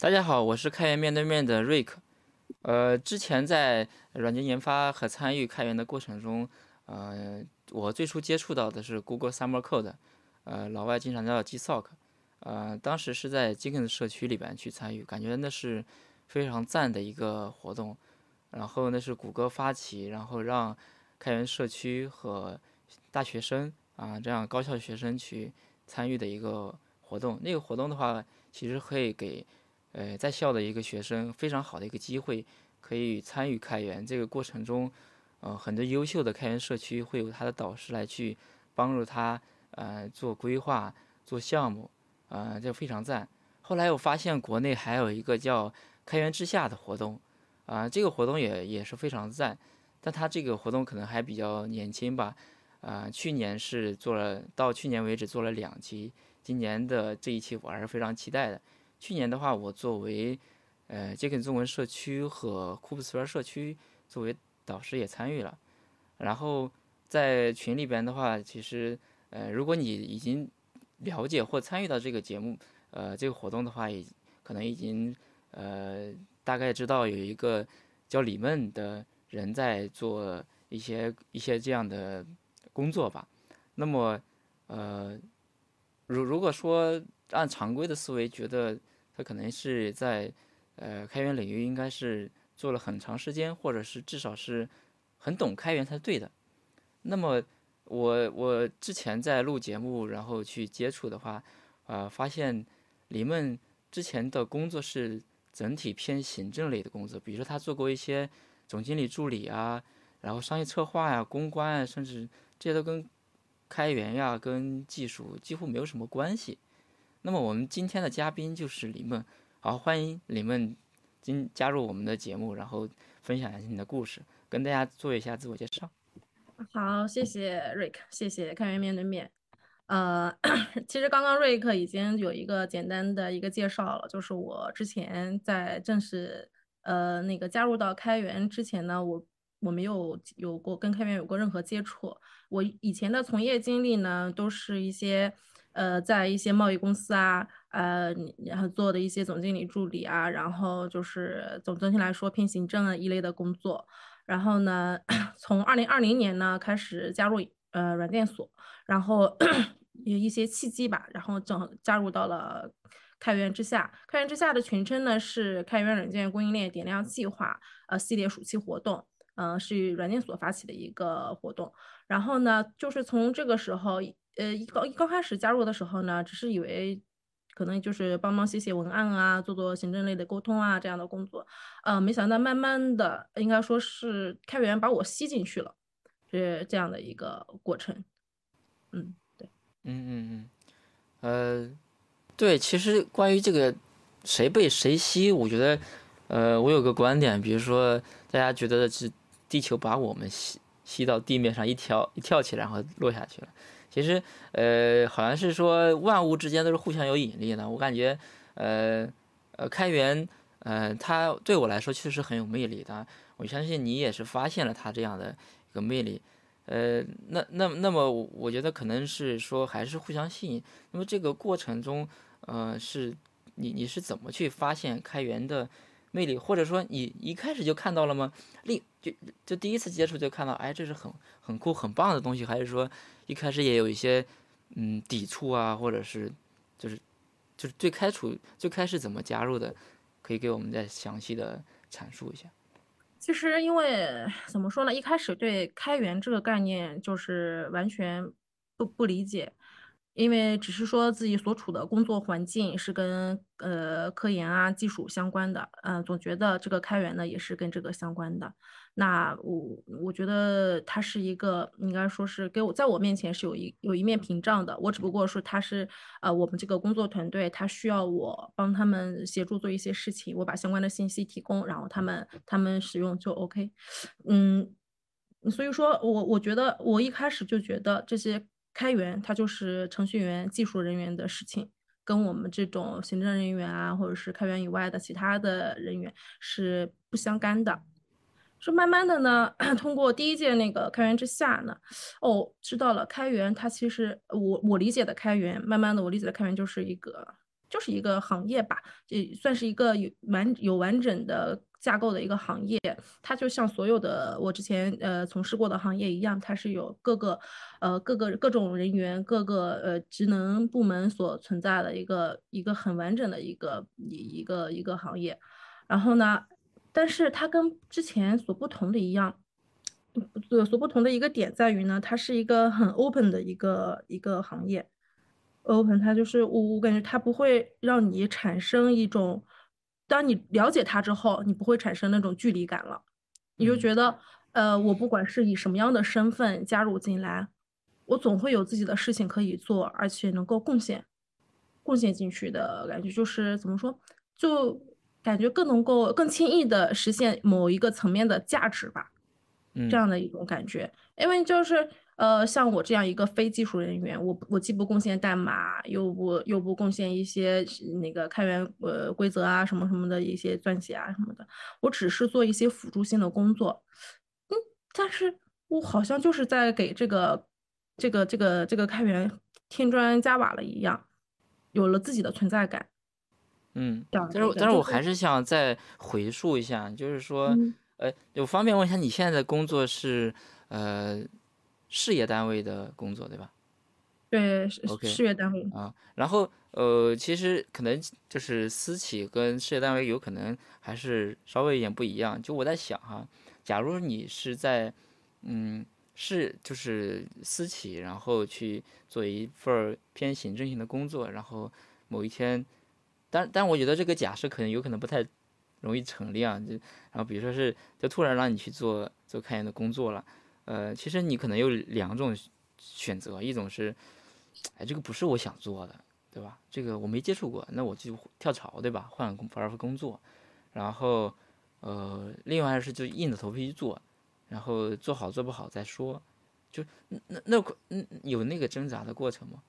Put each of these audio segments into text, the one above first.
大家好，我是开源面对面的瑞克。呃，之前在软件研发和参与开源的过程中，呃，我最初接触到的是 Google Summer Code，呃，老外经常叫 GSoC，呃，当时是在 Jenkins 社区里边去参与，感觉那是非常赞的一个活动。然后那是谷歌发起，然后让开源社区和大学生啊这样高校学生去参与的一个活动。那个活动的话，其实可以给呃，在校的一个学生非常好的一个机会，可以参与开源这个过程中，呃，很多优秀的开源社区会有他的导师来去帮助他，呃，做规划、做项目，呃，这非常赞。后来我发现国内还有一个叫“开源之下”的活动，啊，这个活动也也是非常赞，但他这个活动可能还比较年轻吧，啊，去年是做了，到去年为止做了两期，今年的这一期我还是非常期待的。去年的话，我作为呃杰肯中文社区和库布斯尔社区作为导师也参与了。然后在群里边的话，其实呃如果你已经了解或参与到这个节目呃这个活动的话，也可能已经呃大概知道有一个叫李梦的人在做一些一些这样的工作吧。那么呃如如果说按常规的思维觉得。他可能是在，呃，开源领域应该是做了很长时间，或者是至少是很懂开源才对的。那么我我之前在录节目，然后去接触的话，啊，发现李梦之前的工作是整体偏行政类的工作，比如说他做过一些总经理助理啊，然后商业策划呀、公关啊，甚至这些都跟开源呀、跟技术几乎没有什么关系。那么我们今天的嘉宾就是李梦，好，欢迎李梦今加入我们的节目，然后分享一下你的故事，跟大家做一下自我介绍。好，谢谢瑞克，谢谢开源面对面。呃，其实刚刚瑞克已经有一个简单的一个介绍了，就是我之前在正式呃那个加入到开源之前呢，我我没有有过跟开源有过任何接触，我以前的从业经历呢都是一些。呃，在一些贸易公司啊，呃，然后做的一些总经理助理啊，然后就是总总体来说偏行政啊一类的工作。然后呢，从二零二零年呢开始加入呃软件所，然后 有一些契机吧，然后正加入到了开源之下。开源之下的群称呢是开源软件供应链点亮计划呃系列暑期活动，嗯，是软件所发起的一个活动。然后呢，就是从这个时候。呃，一刚刚开始加入的时候呢，只是以为可能就是帮忙写写文案啊，做做行政类的沟通啊这样的工作，呃，没想到慢慢的，应该说是开源把我吸进去了，是这样的一个过程。嗯，对，嗯嗯嗯，呃，对，其实关于这个谁被谁吸，我觉得，呃，我有个观点，比如说大家觉得是地球把我们吸吸到地面上一跳一跳起来，然后落下去了。其实，呃，好像是说万物之间都是互相有引力的。我感觉，呃，呃，开源，呃，它对我来说确实很有魅力的。我相信你也是发现了它这样的一个魅力。呃，那那那么，我觉得可能是说还是互相吸引。那么这个过程中，呃，是你你是怎么去发现开源的魅力，或者说你一开始就看到了吗？另就就第一次接触就看到，哎，这是很很酷很棒的东西，还是说？一开始也有一些，嗯，抵触啊，或者是，就是，就是最开始最开始怎么加入的，可以给我们再详细的阐述一下。其实因为怎么说呢，一开始对开源这个概念就是完全不不理解。因为只是说自己所处的工作环境是跟呃科研啊技术相关的，嗯，总觉得这个开源呢也是跟这个相关的。那我我觉得它是一个应该说是给我在我面前是有一有一面屏障的。我只不过说它是呃我们这个工作团队，他需要我帮他们协助做一些事情，我把相关的信息提供，然后他们他们使用就 OK。嗯，所以说我我觉得我一开始就觉得这些。开源它就是程序员、技术人员的事情，跟我们这种行政人员啊，或者是开源以外的其他的人员是不相干的。说慢慢的呢，通过第一届那个开源之下呢，哦，知道了开源它其实我我理解的开源，慢慢的我理解的开源就是一个就是一个行业吧，也算是一个有完有完整的架构的一个行业。它就像所有的我之前呃从事过的行业一样，它是有各个呃各个各种人员、各个呃职能部门所存在的一个一个很完整的一个一一个一个行业。然后呢，但是它跟之前所不同的一样，呃所不同的一个点在于呢，它是一个很 open 的一个一个行业。open 它就是我我感觉它不会让你产生一种，当你了解他之后，你不会产生那种距离感了，你就觉得，呃，我不管是以什么样的身份加入进来，我总会有自己的事情可以做，而且能够贡献，贡献进去的感觉，就是怎么说，就感觉更能够更轻易的实现某一个层面的价值吧，这样的一种感觉，因为就是。呃，像我这样一个非技术人员，我我既不贡献代码，又不又不贡献一些那个开源呃规则啊什么什么的一些撰写啊什么的，我只是做一些辅助性的工作。嗯，但是我好像就是在给这个这个这个这个开源添砖加瓦了一样，有了自己的存在感。嗯，但是但是我还是想再回溯一下，就是说，呃，我方便问一下，你现在的工作是呃？事业单位的工作对吧？对，OK，事业单位啊。然后呃，其实可能就是私企跟事业单位有可能还是稍微有点不一样。就我在想哈，假如你是在嗯是就是私企，然后去做一份偏行政性的工作，然后某一天，但但我觉得这个假设可能有可能不太容易成立啊。就然后比如说是就突然让你去做做科研的工作了。呃，其实你可能有两种选择，一种是，哎，这个不是我想做的，对吧？这个我没接触过，那我就跳槽，对吧？换工换份工作，然后，呃，另外是就硬着头皮去做，然后做好做不好再说，就那那嗯有那个挣扎的过程吗？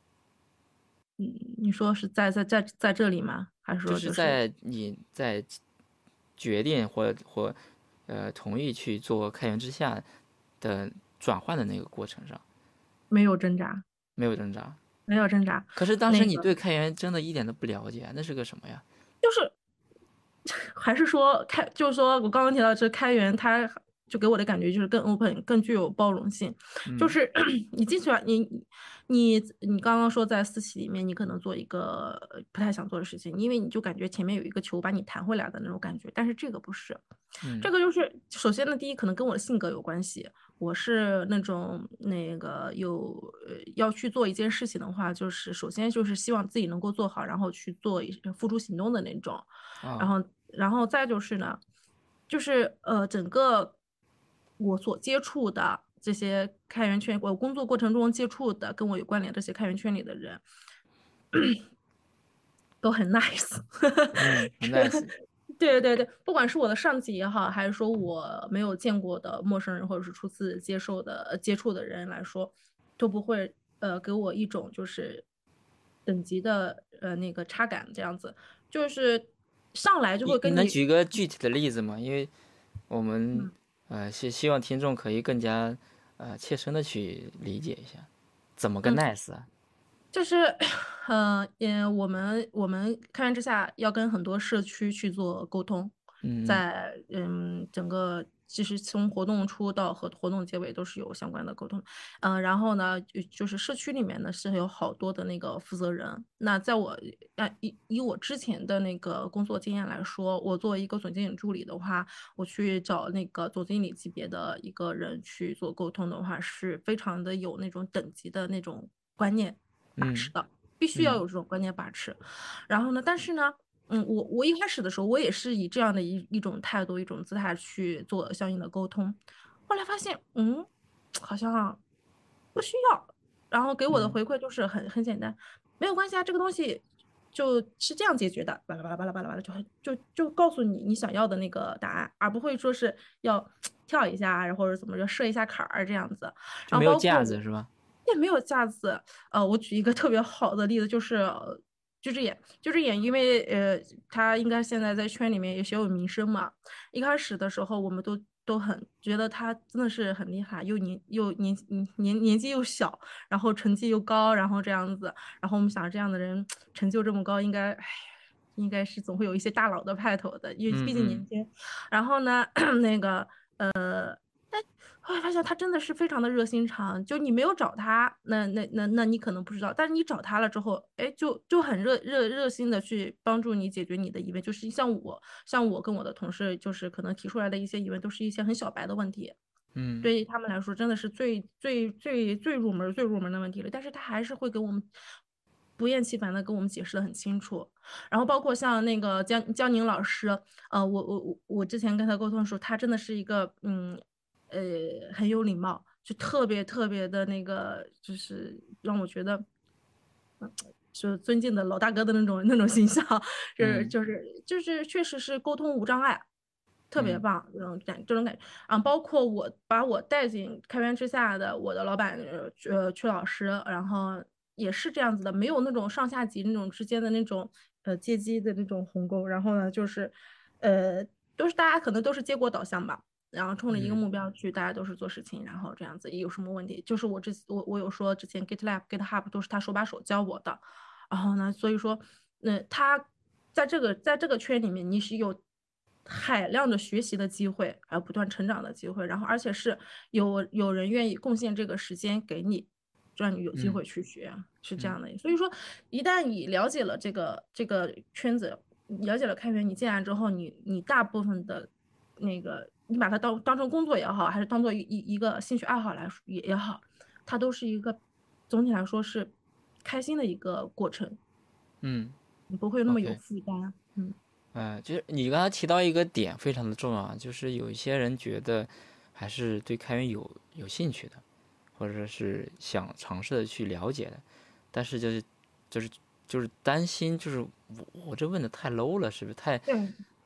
你，你说是在在在在这里吗？还是说就是在你在决定或或呃同意去做开源之下？的转换的那个过程上，没有挣扎，没有挣扎，没有挣扎。可是当时你对开源真的一点都不了解，那是个什么呀？就是，还是说开，就是说我刚刚提到这开源，它就给我的感觉就是更 open，更具有包容性。就是 你进去了，你你你刚刚说在私企里面，你可能做一个不太想做的事情，因为你就感觉前面有一个球把你弹回来的那种感觉。但是这个不是，这个就是首先呢，第一可能跟我的性格有关系。我是那种那个有呃要去做一件事情的话，就是首先就是希望自己能够做好，然后去做付诸行动的那种。然后然后再就是呢，就是呃整个我所接触的这些开源圈，我工作过程中接触的跟我有关联这些开源圈里的人，都很 nice，很 nice。对对对，不管是我的上级也好，还是说我没有见过的陌生人，或者是初次接受的接触的人来说，都不会呃给我一种就是等级的呃那个差感这样子，就是上来就会跟你能举个具体的例子吗？因为我们呃希希望听众可以更加呃切身的去理解一下，怎么个 nice 啊？就是，呃，嗯，我们我们开源之下要跟很多社区去做沟通，在嗯整个其实从活动初到和活动结尾都是有相关的沟通，嗯，然后呢，就是社区里面呢是有好多的那个负责人。那在我啊以以我之前的那个工作经验来说，我作为一个总经理助理的话，我去找那个总经理级别的一个人去做沟通的话，是非常的有那种等级的那种观念。把持的，必须要有这种观念把持。然后呢，但是呢，嗯，我我一开始的时候，我也是以这样的一一种态度、一种姿态去做相应的沟通。后来发现，嗯，好像不需要。然后给我的回馈就是很很简单，没有关系啊，这个东西就是这样解决的，巴拉巴拉巴拉巴拉巴拉，就就就告诉你你想要的那个答案，而不会说是要跳一下，然后或者怎么着设一下坎儿这样子。没有架子是吧？也没有架子，呃，我举一个特别好的例子，就是就这眼，就这眼，因为呃，他应该现在在圈里面也小有名声嘛。一开始的时候，我们都都很觉得他真的是很厉害，又年又年年年纪又小，然后成绩又高，然后这样子，然后我们想这样的人成就这么高，应该，哎，应该是总会有一些大佬的派头的，因为毕竟年轻。然后呢，那个呃。后来发现他真的是非常的热心肠，就你没有找他，那那那那你可能不知道，但是你找他了之后，哎，就就很热热热心的去帮助你解决你的疑问，就是像我像我跟我的同事，就是可能提出来的一些疑问，都是一些很小白的问题，嗯，对于他们来说真的是最最最最入门最入门的问题了，但是他还是会给我们不厌其烦的跟我们解释的很清楚，然后包括像那个江江宁老师，呃，我我我我之前跟他沟通的时候，他真的是一个嗯。呃，很有礼貌，就特别特别的那个，就是让我觉得，就尊敬的老大哥的那种那种形象，就是就是就是确实是沟通无障碍，特别棒这种感这种感觉啊。包括我把我带进开源之下的我的老板呃曲老师，然后也是这样子的，没有那种上下级那种之间的那种呃阶级的那种鸿沟，然后呢就是呃都是大家可能都是结果导向吧。然后冲着一个目标去，大家都是做事情，然后这样子有什么问题？就是我之我我有说之前 GitLab、GitHub 都是他手把手教我的，然后呢，所以说那他在这个在这个圈里面，你是有海量的学习的机会，还有不断成长的机会，然后而且是有有人愿意贡献这个时间给你，让你有机会去学，是这样的。所以说，一旦你了解了这个这个圈子，了解了开源，你进来之后，你你大部分的那个。你把它当当成工作也好，还是当做一一一个兴趣爱好来说也也好，它都是一个总体来说是开心的一个过程。嗯，你不会那么有负担。嗯，呃，就是你刚才提到一个点非常的重要，就是有一些人觉得还是对开源有有兴趣的，或者说是想尝试的去了解的，但是就是就是就是担心，就是我我这问的太 low 了，是不是太？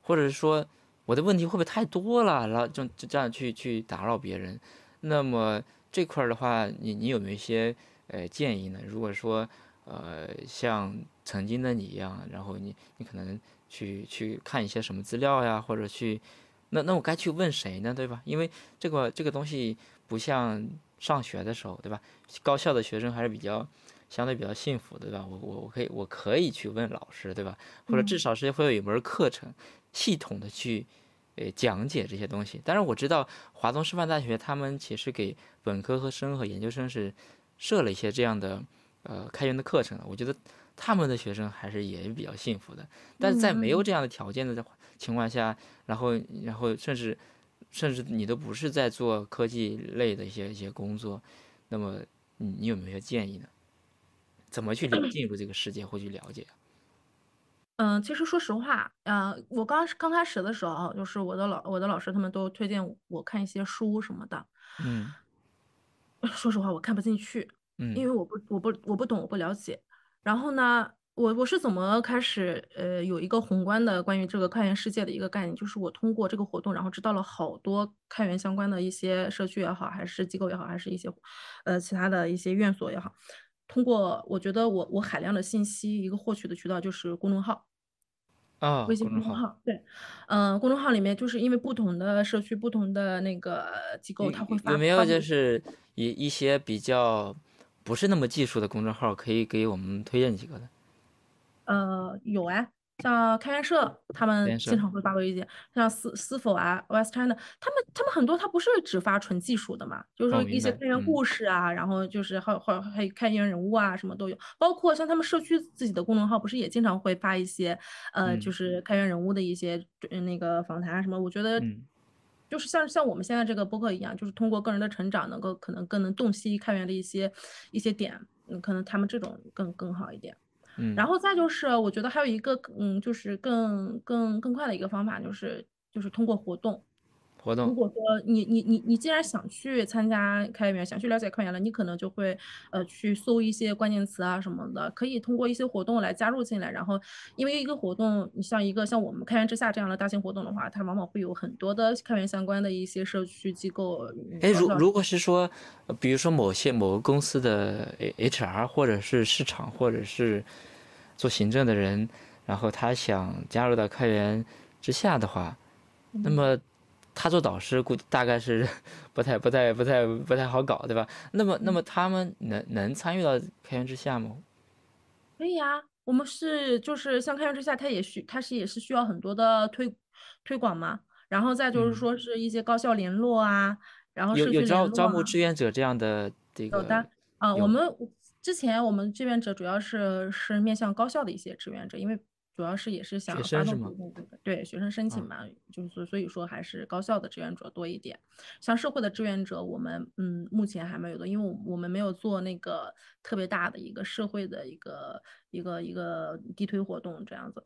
或者是说。我的问题会不会太多了？然后就就这样去去打扰别人，那么这块儿的话，你你有没有一些呃建议呢？如果说呃像曾经的你一样，然后你你可能去去看一些什么资料呀，或者去那那我该去问谁呢？对吧？因为这个这个东西不像上学的时候，对吧？高校的学生还是比较相对比较幸福，对吧？我我我可以我可以去问老师，对吧？或者至少是会有一门课程。系统的去，呃，讲解这些东西。但是我知道华东师范大学他们其实给本科和生和研究生是设了一些这样的呃开源的课程的。我觉得他们的学生还是也比较幸福的。但是在没有这样的条件的情况下，然后然后甚至甚至你都不是在做科技类的一些一些工作，那么你你有没有些建议呢？怎么去 进入这个世界或去了解？嗯，其实说实话，呃，我刚刚开始的时候，就是我的老我的老师他们都推荐我看一些书什么的。嗯，说实话，我看不进去，嗯，因为我不我不我不懂我不了解。然后呢，我我是怎么开始呃有一个宏观的关于这个开源世界的一个概念，就是我通过这个活动，然后知道了好多开源相关的一些社区也好，还是机构也好，还是一些呃其他的一些院所也好。通过我觉得我我海量的信息一个获取的渠道就是公众号，啊，微信公众号，对，嗯，公众号里面就是因为不同的社区、不同的那个机构，它会发有没有就是一一些比较不是那么技术的公众号，可以给我们推荐几个的？呃，有哎。像开源社，他们经常会发布一些，像思思否啊，West China，他们他们很多，他不是只发纯技术的嘛，就是说一些开源故事啊，然后就是还还还有开源人物啊，什么都有，包括像他们社区自己的公众号，不是也经常会发一些，呃，就是开源人物的一些那个访谈啊什么，我觉得，就是像像我们现在这个播客一样，就是通过个人的成长，能够可能更能洞悉开源的一些一些点，嗯，可能他们这种更更好一点。然后再就是，我觉得还有一个，嗯，就是更更更快的一个方法，就是就是通过活动。活动。如果说你你你你既然想去参加开源，想去了解开源了，你可能就会呃去搜一些关键词啊什么的，可以通过一些活动来加入进来。然后，因为一个活动，你像一个像我们开源之下这样的大型活动的话，它往往会有很多的开源相关的一些社区机构。哎，如如果是说，比如说某些某个公司的 HR 或者是市场或者是做行政的人，然后他想加入到开源之下的话，那么。他做导师估计大概是 不太不太不太不太好搞，对吧？那么那么他们能能参与到开源之下吗？可以呀，我们是就是像开源之下，它也需它是也是需要很多的推推广嘛，然后再就是说是一些高校联络啊，然后有有招招募啊。志愿者这样的这个有的，啊、我们之前我们志愿者主要是是面向高校的一些志愿者，因为主要是也是想发？动对对学生申请啊，嘛，就是所所以说还是高校的志愿者多一点。像社会的志愿者，我们嗯目前还没有的，因为我我们没有做那个特别大的一个社会的一个一个一个地推活动这样子。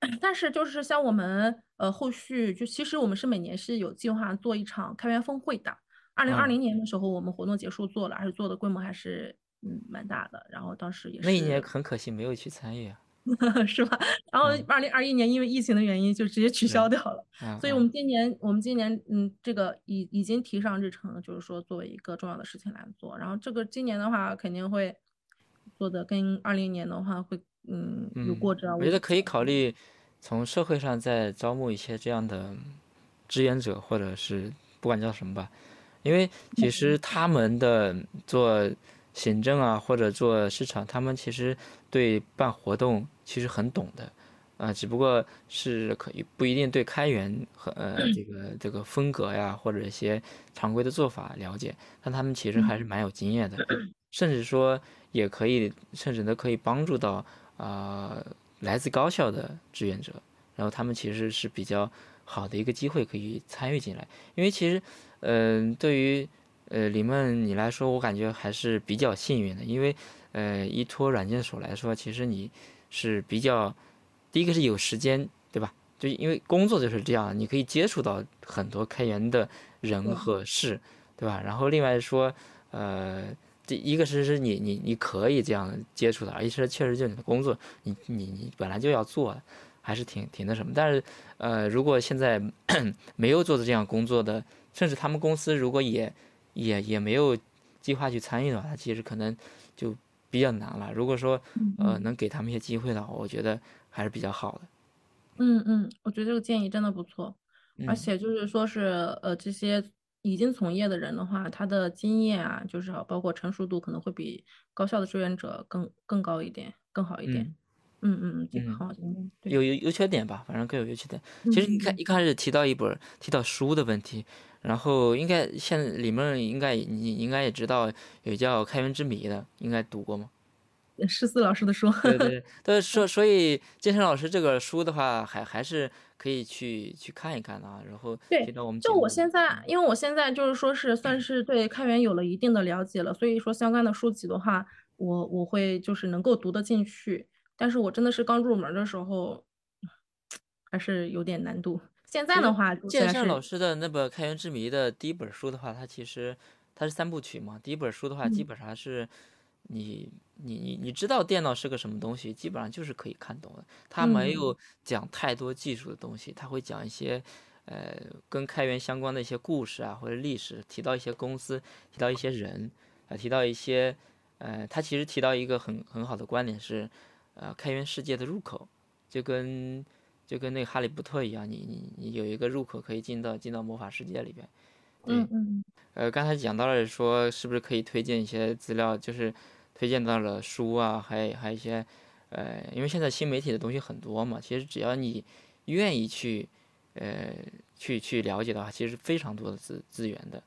但是就是像我们呃后续就其实我们是每年是有计划做一场开源峰会的。二零二嗯，零年的时候，我们活动结束做了，而且做的规模还是嗯蛮大的。然后当时也那一年很可惜没有去参与啊。是吧？然后嗯，二零二一年因为疫情的原因就直接取，消掉了。所以我们今年我们今年嗯这个已已经提上日程了，就是说作为一个重要的事情来做。然后这个今年的话肯定会做的跟二零年的话会嗯有嗯，过之而无不及。我觉得可以考虑从社会上再招募一些这样的志愿者，或者是不管叫什么吧。因为其实他们的做行政啊，或者做市场，他们其实对办活动其实很懂的，啊、只不过是可以不一定对开源和呃这个这个风格呀，或者一些常规的做法了解，但他们其实还是蛮有经验的，甚至说也可以，甚至都可以帮助到啊、来自高校的志愿者，然后他们其实是比较好的一个机会可以参与进来，因为其实。嗯，对于呃李梦你来说，我感觉还是比较幸运的，因为呃依托软件所来说，其实你是比较第一个是有时间，对吧？就因为工作就是这样，你可以接触到很多开源的人，和事，对吧？然后另外说，呃，第一个是是你你你可以这样接触的，而且是确实就是你的工作，你你你本来就要做，还是挺挺那什么。但是呃，如果现在 没有做的这样工作的，甚至他们公司如果也也也没有计划去参与的话，他其实可能就比较难了。如果说呃。能给他们一些机会的话，我觉得还是比较好的。嗯嗯，我觉得这个建议真的不错，而嗯且就是说是呃这些已经从业的人的话，他的经验啊，就是包括成熟度可能会比高校的志愿者更更高一点，更好一点。嗯嗯嗯嗯，这个嗯，好，有有优缺点吧，反正各有优缺点。嗯其实你看嗯一开始提到一本儿提到书的问题，然后应该现在里面应该你应该也知道有叫《开源之谜》的，应该读过吗？嗯，诗思老师的书，对对 对，但是说所以健身老师这个书的话，还还是可以去去看一看的啊。然后提对，到我们就我，现在，因为我现在就是说是算是对开源有了一定的了解了，所以说相关的书籍的话，我我会就是能够读得进去，但是我真的是刚入门的时候，还是有点难度。现在的话，健身老，师的那本《开源之谜》的第一本书的话，它其实它是三部曲嘛。第一本书的话，基嗯本上是你你你你知道电脑是个什么东西，基本上就是可以看懂的。它没嗯有讲太多技术的东西，它会讲一些呃跟开源相关的一些故事啊，或者历史，提到一些公司，提到一些人，啊、提到一些呃，他其实提到一个很很好的观点是，呃，开源世界的入口，就跟就跟那个哈利波特一样，你你你有一个入口可以进到进到魔法世界里边。对，嗯嗯呃，刚才讲到了说是不是可以推荐一些资料，就是推荐到了书啊，还还有一些，呃，因为现在新媒体的东西很多嘛，其实只要你愿意去，呃，去去了解的话，其实非常多的资资源的，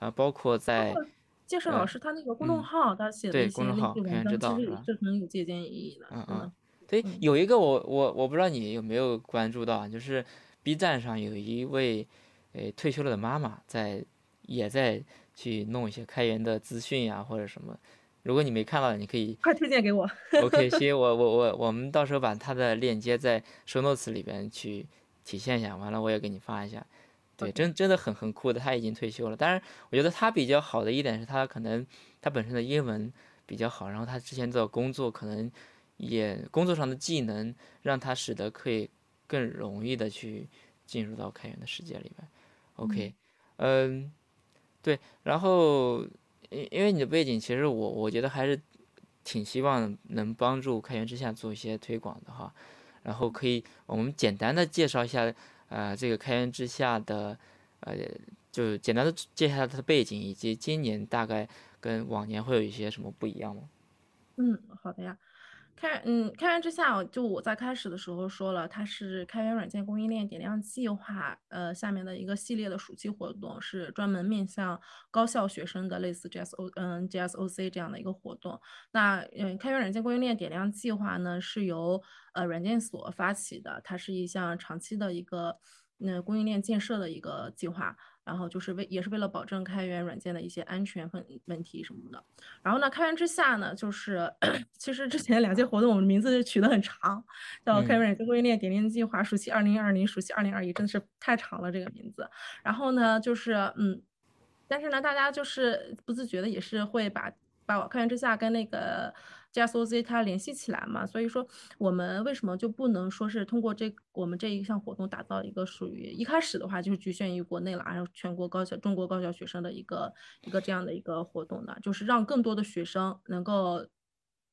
啊，包括在包括介绍老呃师他那个公众嗯，号，他写的对，一些励公众号志文章，其？实也是很有借鉴意义的，嗯嗯。对，嗯有一个我我我不知道你有没有关注到啊，就是 B 站上有一位，呃，退休了的妈妈在也在去弄一些开源的资讯呀或者什么。如果你没看到，你可以快推荐给我。OK，行，我我我我们到时候把它的链接在 show notes 里边去体现一下，完了我也给你发一下。对，真真的很很酷的，他已经退休了。但是我觉得他比较好的一点是他可能他本身的英文比较好，然后他之前的工作可能也工作上的技能让他使得可以更容易的去进入到开源的世界里面。OK，嗯嗯，对，然后因因为你的背景，其实我我觉得还是挺希望能帮助开源之下做一些推广的哈。然后可以我们简单的介绍一下，呃，这个开源之下的呃，就简单的介绍它的背景，以及今年大概跟往年会有一些什么不一样吗？嗯，好的呀。开嗯，开源之下，就我在开始的时候说了，它是开源软件供应链点亮计划呃下面的一个系列的暑期活动，是专门面向高校学生的，类似 GSO 嗯 GSOC 这样的一个活动。那嗯，开源软件供应链点亮计划呢，是由呃软件所发起的，它是一项长期的一个那供应链建设的一个计划。然后就是为也是为了保证开源软件的一些安全问问题什么的。然后呢，开源之下呢，就是 其实之前两届活动我们名字取得很长，叫开源软件供应链点链计划暑期二零二零、暑期二零二一，真的是太长了这个名字。然后呢，就是嗯，但是呢，大家就是不自觉的也是会把把开源之下跟那个。GSOC 它联系起来嘛，所以说我们为什么就不能说是通过这我们这一项活动打造一个属于一开始的话就是局限于国内了，然后全国高校中国高校学生的一个一个这样的一个活动呢？就是让更多的学生能够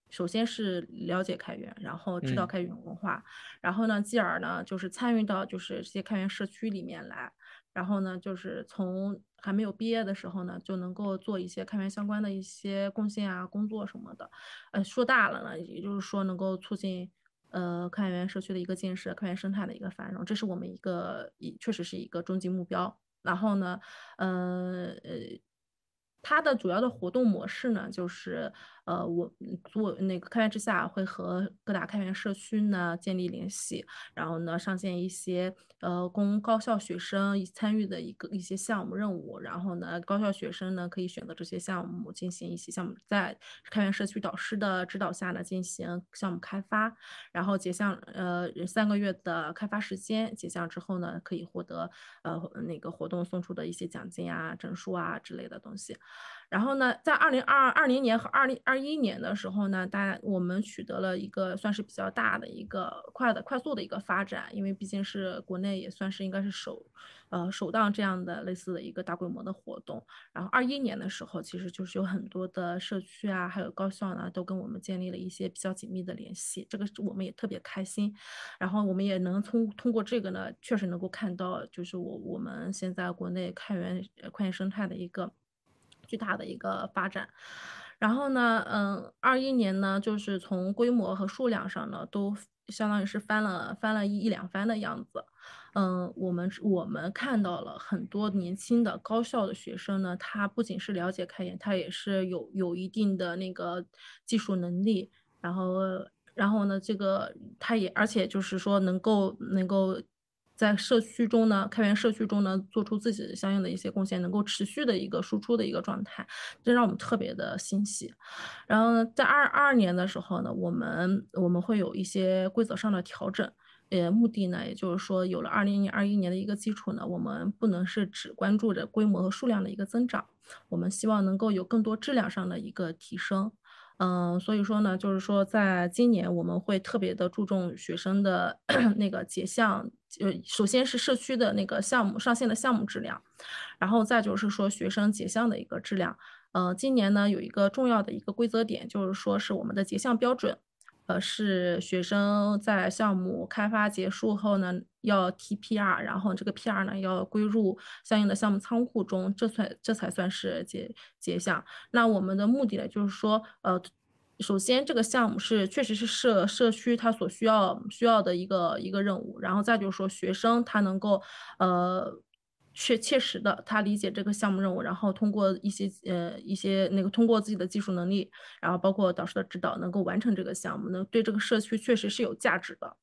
首先是了解开源，然后知道开源文化，然后呢，继而呢就是参与到就是这些开源社区里面来。然后呢，就是从还没有毕业的时候呢，就能够做一些开源相关的一些贡献啊、工作什么的。呃，说大了呢，也就是说能够促进呃开源社区的一个建设、开源生态的一个繁荣，这是我们一个，确实是一个终极目标。然后呢，呃呃。它的主要的活动模式呢，就是呃，我做那个开源之下会和各大开源社区呢建立联系，然后呢上线一些呃供高校学生参与的一个一些项目任务，然后呢高校学生呢可以选择这些项目进行一些项目，在开源社区导师的指导下呢进行项目开发，然后结项呃三个月的开发时间，结项之后呢可以获得呃那个活动送出的一些奖金啊、证书啊之类的东西。然后呢，在二零二二零年和二零二一年的时候呢，大家我们取得了一个算是比较大的一个快的快速的一个发展，因为毕竟是国内也算是应该是首，呃首档这样的类似的一个大规模的活动。然后二一年的时候，其实就是有很多的社区啊，还有高校呢，都跟我们建立了一些比较紧密的联系，这个我们也特别开心。然后我们也能通通过这个呢，确实能够看到，就是我我们现在国内开源矿业生态的一个。巨大的一个发展，然后呢，嗯，二一年呢，就是从规模和数量上呢，都相当于是翻了翻了一一两番的样子，嗯，我们我们看到了很多年轻的高校的学生呢，他不仅是了解开源，他也是有有一定的那个技术能力，然后然后呢，这个他也而且就是说能够能够。在社区中呢，开源社区中呢，做出自己相应的一些贡献，能够持续的一个输出的一个状态，这让我们特别的欣喜。然后呢，在二二年的时候呢，我们我们会有一些规则上的调整，呃，目的呢，也就是说，有了二零年、二一年的一个基础呢，我们不能是只关注着规模和数量的一个增长，我们希望能够有更多质量上的一个提升。嗯，所以说呢，就是说，在今年我们会特别的注重学生的 那个结项，呃，首先是社区的那个项目上线的项目质量，然后再就是说学生结项的一个质量。呃，今年呢有一个重要的一个规则点，就是说是我们的结项标准，呃，是学生在项目开发结束后呢要提 PR，然后这个 PR 呢要归入相应的项目仓库中，这才这才算是结结项。那我们的目的呢，就是说，呃，首先这个项目是确实是社社区它所需要需要的一个一个任务，然后再就是说学生他能够呃确切实的他理解这个项目任务，然后通过一些呃一些那个通过自己的技术能力，然后包括导师的指导，能够完成这个项目，能对这个社区确实是有价值的。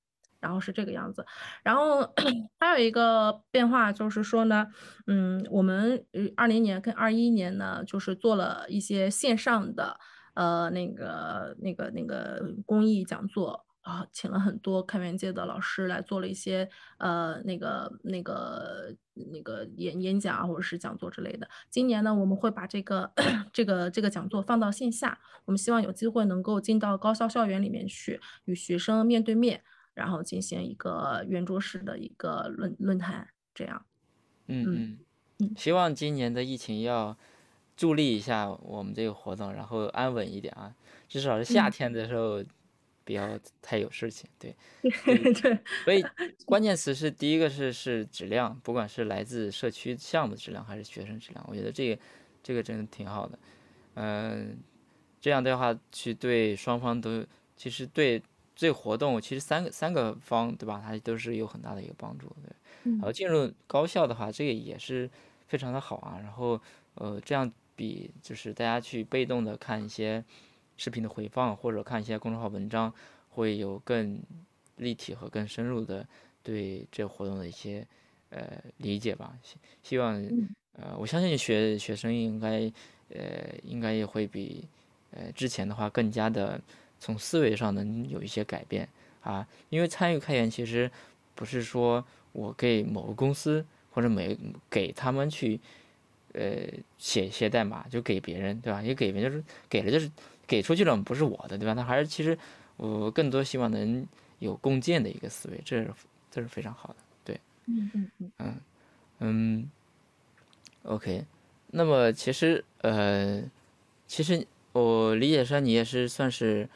然后是这个样子，然后 还有一个变化就是说呢，嗯，我们二零年跟二一年呢，就是做了一些线上的呃那个那个那个公益讲座啊，请了很多开源界的老师来做了一些呃那个那个那个演演讲啊或者是讲座之类的。今年呢，我们会把这个这个这个讲座放到线下，我们希望有机会能够进到高校校园里面去，与学生面对面。然后进行一个圆桌式的一个论论坛，这样。嗯嗯嗯，希望今年的疫情要助力一下我们这个活动，然后安稳一点啊。至少是夏天的时候，不要太有事情。对，对，所以 关键词是第一个是是质量，不管是来自社区项目质量还是学生质量，我觉得这个这个真的挺好的。嗯，这样的话去对双方都，其实对这活动其实三个三个方对吧，它都是有很大的一个帮助。对，然后进入高校的话，这个也是非常的好啊。然后呃，这样比就是大家去被动的看一些视频的回放或者看一些公众号文章，会有更立体和更深入的对这活动的一些呃理解吧。希希望呃，我相信学学生应该。呃，应该也会比呃之前的话更加的从思维上能有一些改变啊。因为参与开源其实不是说我给某个公司或者每给他们去呃写写代码就给别人对吧？也给别人就是给了就是给出去了不是我的对吧？那还是其实我更多希望能有共建的一个思维，这是这是非常好的，对，嗯嗯嗯嗯嗯，OK。那么其实，呃，其实我理解上你也是算是，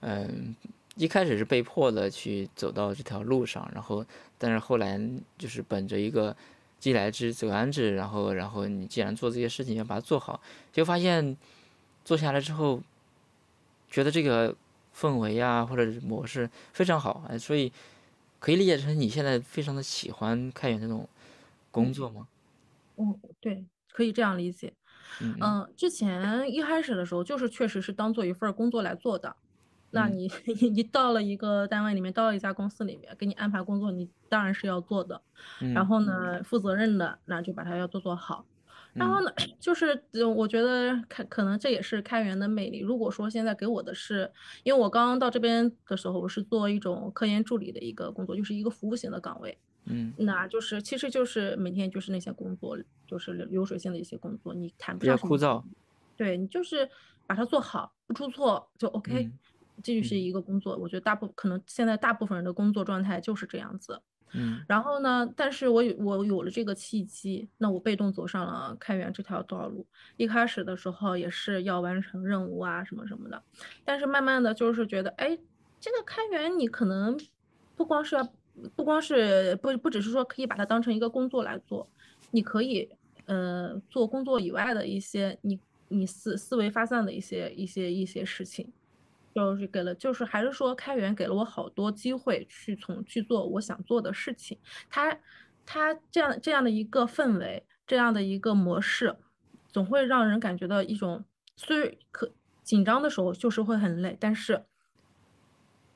嗯，一开始是被迫的去走到这条路上，然后，但是后来就是本着一个既来之则安之，然后，然后你既然做这些事情，要把它做好，就发现做下来之后，觉得这个氛围啊或者模式非常好，哎，所以可以理解成你现在非常的喜欢开源这种工作吗？嗯，对。可以这样理解，嗯，之前一开始的时候就是确实是当做一份工作来做的，那你 你到了一个单位里面，到了一家公司里面，给你安排工作，你当然是要做的，然后呢，负责任的，那就把它要做做好，然后呢，就是我觉得开可能这也是开源的魅力。如果说现在给我的是，因为我刚刚到这边的时候，我是做一种科研助理的一个工作，就是一个服务型的岗位。嗯，那就是其实就是每天就是那些工作，就是流水线的一些工作，你谈不上枯燥。对你就是把它做好，不出错就 OK，这就是一个工作。我觉得大部可能现在大部分人的工作状态就是这样子。嗯，然后呢，但是我有我有了这个契机，那我被动走上了开源这条道路。一开始的时候也是要完成任务啊什么什么的，但是慢慢的就是觉得，哎，这个开源你可能不光是要。不光是不不只是说可以把它当成一个工作来做，你可以呃做工作以外的一些你你思思维发散的一些一些一些事情，就是给了就是还是说开源给了我好多机会去从去做我想做的事情，它它这样这样的一个氛围，这样的一个模式，总会让人感觉到一种虽可紧张的时候就是会很累，但是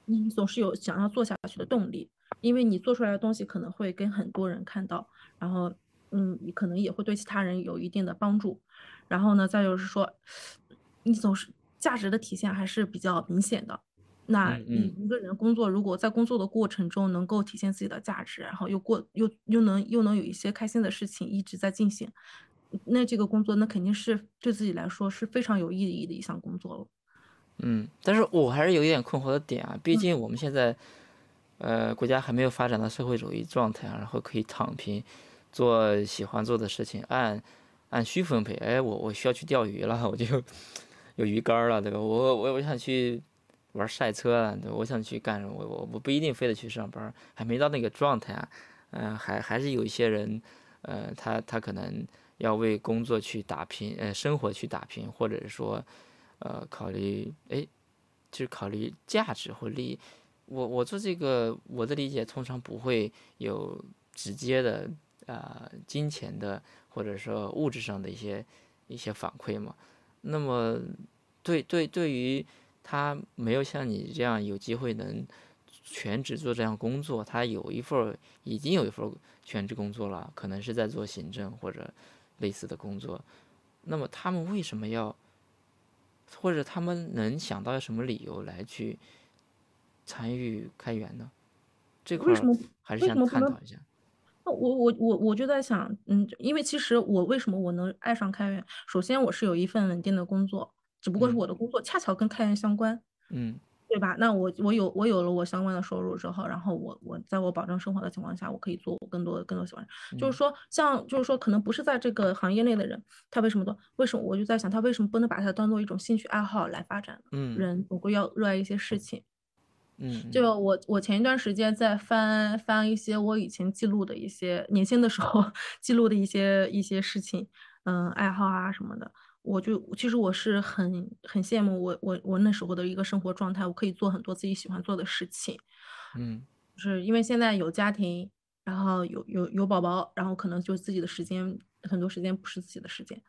你总是有想要做下去的动力。因为你做出来的东西可能会跟很多人看到，然后，嗯，你可能也会对其他人有一定的帮助，然后呢，再就是说，你总是价值的体现还是比较明显的。那你一个人工作，如果在工作的过程中能够体现自己的价值，然后又过又又能又能有一些开心的事情一直在进行，那这个工作那肯定是对自己来说是非常有意义的一项工作了。嗯，但是我还是有一点困惑的点啊，毕竟我们现在。呃，国家还没有发展到社会主义状态，然后可以躺平，做喜欢做的事情，按按需分配。哎，我我需要去钓鱼了，我就有鱼竿了，对吧？我我我想去玩赛车了，对，我想去干什么？我我我不一定非得去上班，还没到那个状态啊。嗯，还还是有一些人，呃，他他可能要为工作去打拼，呃，生活去打拼，或者是说，呃，考虑，哎，就是考虑价值或利益。我我做这个，我的理解通常不会有直接的啊金钱的或者说物质上的一些一些反馈嘛。那么对对对于他没有像你这样有机会能全职做这样工作，他有一份已经有一份全职工作了，可能是在做行政或者类似的工作。那么他们为什么要，或者他们能想到什么理由来去？参与开源呢？这块还是想探讨一下。那我我我我就在想，嗯，因为其实我为什么我能爱上开源？首先我是有一份稳定的工作，只不过是我的工作恰巧跟开源相关，嗯，对吧？那我我有我有了我相关的收入之后，然后我我在我保证生活的情况下，我可以做我更多更多喜欢。就是说，像就是说，可能不是在这个行业内的人，他为什么做？为什么我就在想，他为什么不能把它当做一种兴趣爱好来发展？嗯，人总归要热爱一些事情。嗯就我我前一段时间在翻翻一些我以前记录的一些年轻的时候 记录的一些一些事情，嗯，爱好啊什么的，我就其实我是很很羡慕我我我那时候的一个生活状态，我可以做很多自己喜欢做的事情，嗯。就是因为现在有家庭，然后有有有宝宝，然后可能就自己的时间很多时间不是自己的时间，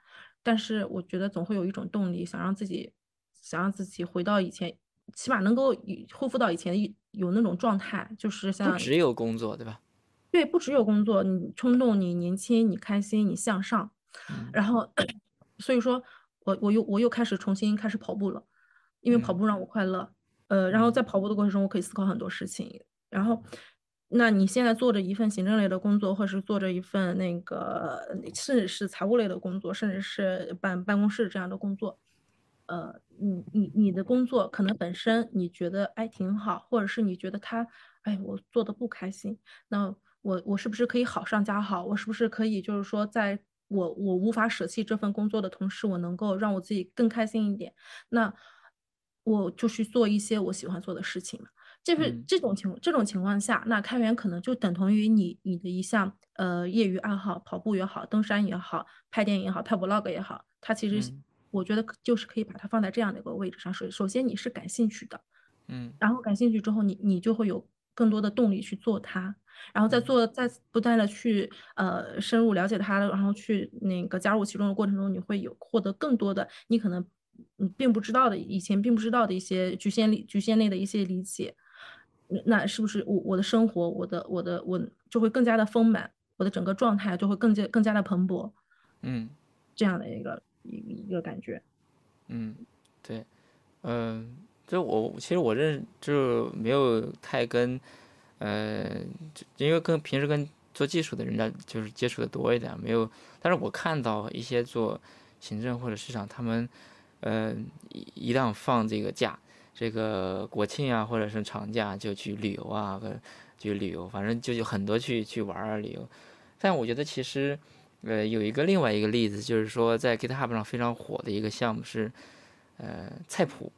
但是我觉得总会有一种动力，想让自己想让自己回到以前。起码能够以恢复到以前有有那种状态，就是像不只有工作，对吧？对，不只有工作，你冲动，你年轻，你开心，你向上，嗯。然后所以说我我又我又开始重新开始跑步了，因为跑嗯。步让我快乐，呃，然后在跑步的过程中，我可以思考很多事情，然后。那你现在做着一份行政类的工作，或是做着一份那个，甚至是财务类的工作，甚至是办办公室这样的工作，呃，你你你的工作可能本身你觉得哎挺好，或者是你觉得他哎我做的不开心，那我我是不是可以好上加好？我是不是可以就是说，在我我无法舍弃这份工作的同时，我能够让我自己更开心一点？那我就去做一些我喜欢做的事情嘛。就是嗯这种情这种情况下，那开源可能就等同于你你的一项呃业余爱好，跑步也好，登山也好，拍电影也好，拍 vlog 也好，它其实嗯我觉得就是可以把它放在这样的一个位置上。首首先你是感兴趣的，嗯。然后感兴趣之后，你你就会有更多的动力去做它，然后再做，再不断的去呃深入了解它，然后去那个加入其中的过程中，你会有获得更多的你可能嗯并不知道的以前并不知道的一些局限力局限内的一些理解，那那是不是我我的生活，我的我的我就会更加的丰满，我的整个状态就会更加更加的蓬勃，嗯。这样的一个一一个感觉。嗯，对，嗯，就我其实我认就没有太跟，呃，因为跟平时跟做技术的人家就是接触的多一点，没有，但是我看到一些做行政或者市场，他们，呃，一一旦放这个假，这个国庆啊或者是长假就去旅游啊，或者去旅游，反正就有很多去去玩啊旅游，但我觉得其实。呃，有一个另外一个例子，就是说在 GitHub 上非常火的一个项目是，呃，菜谱，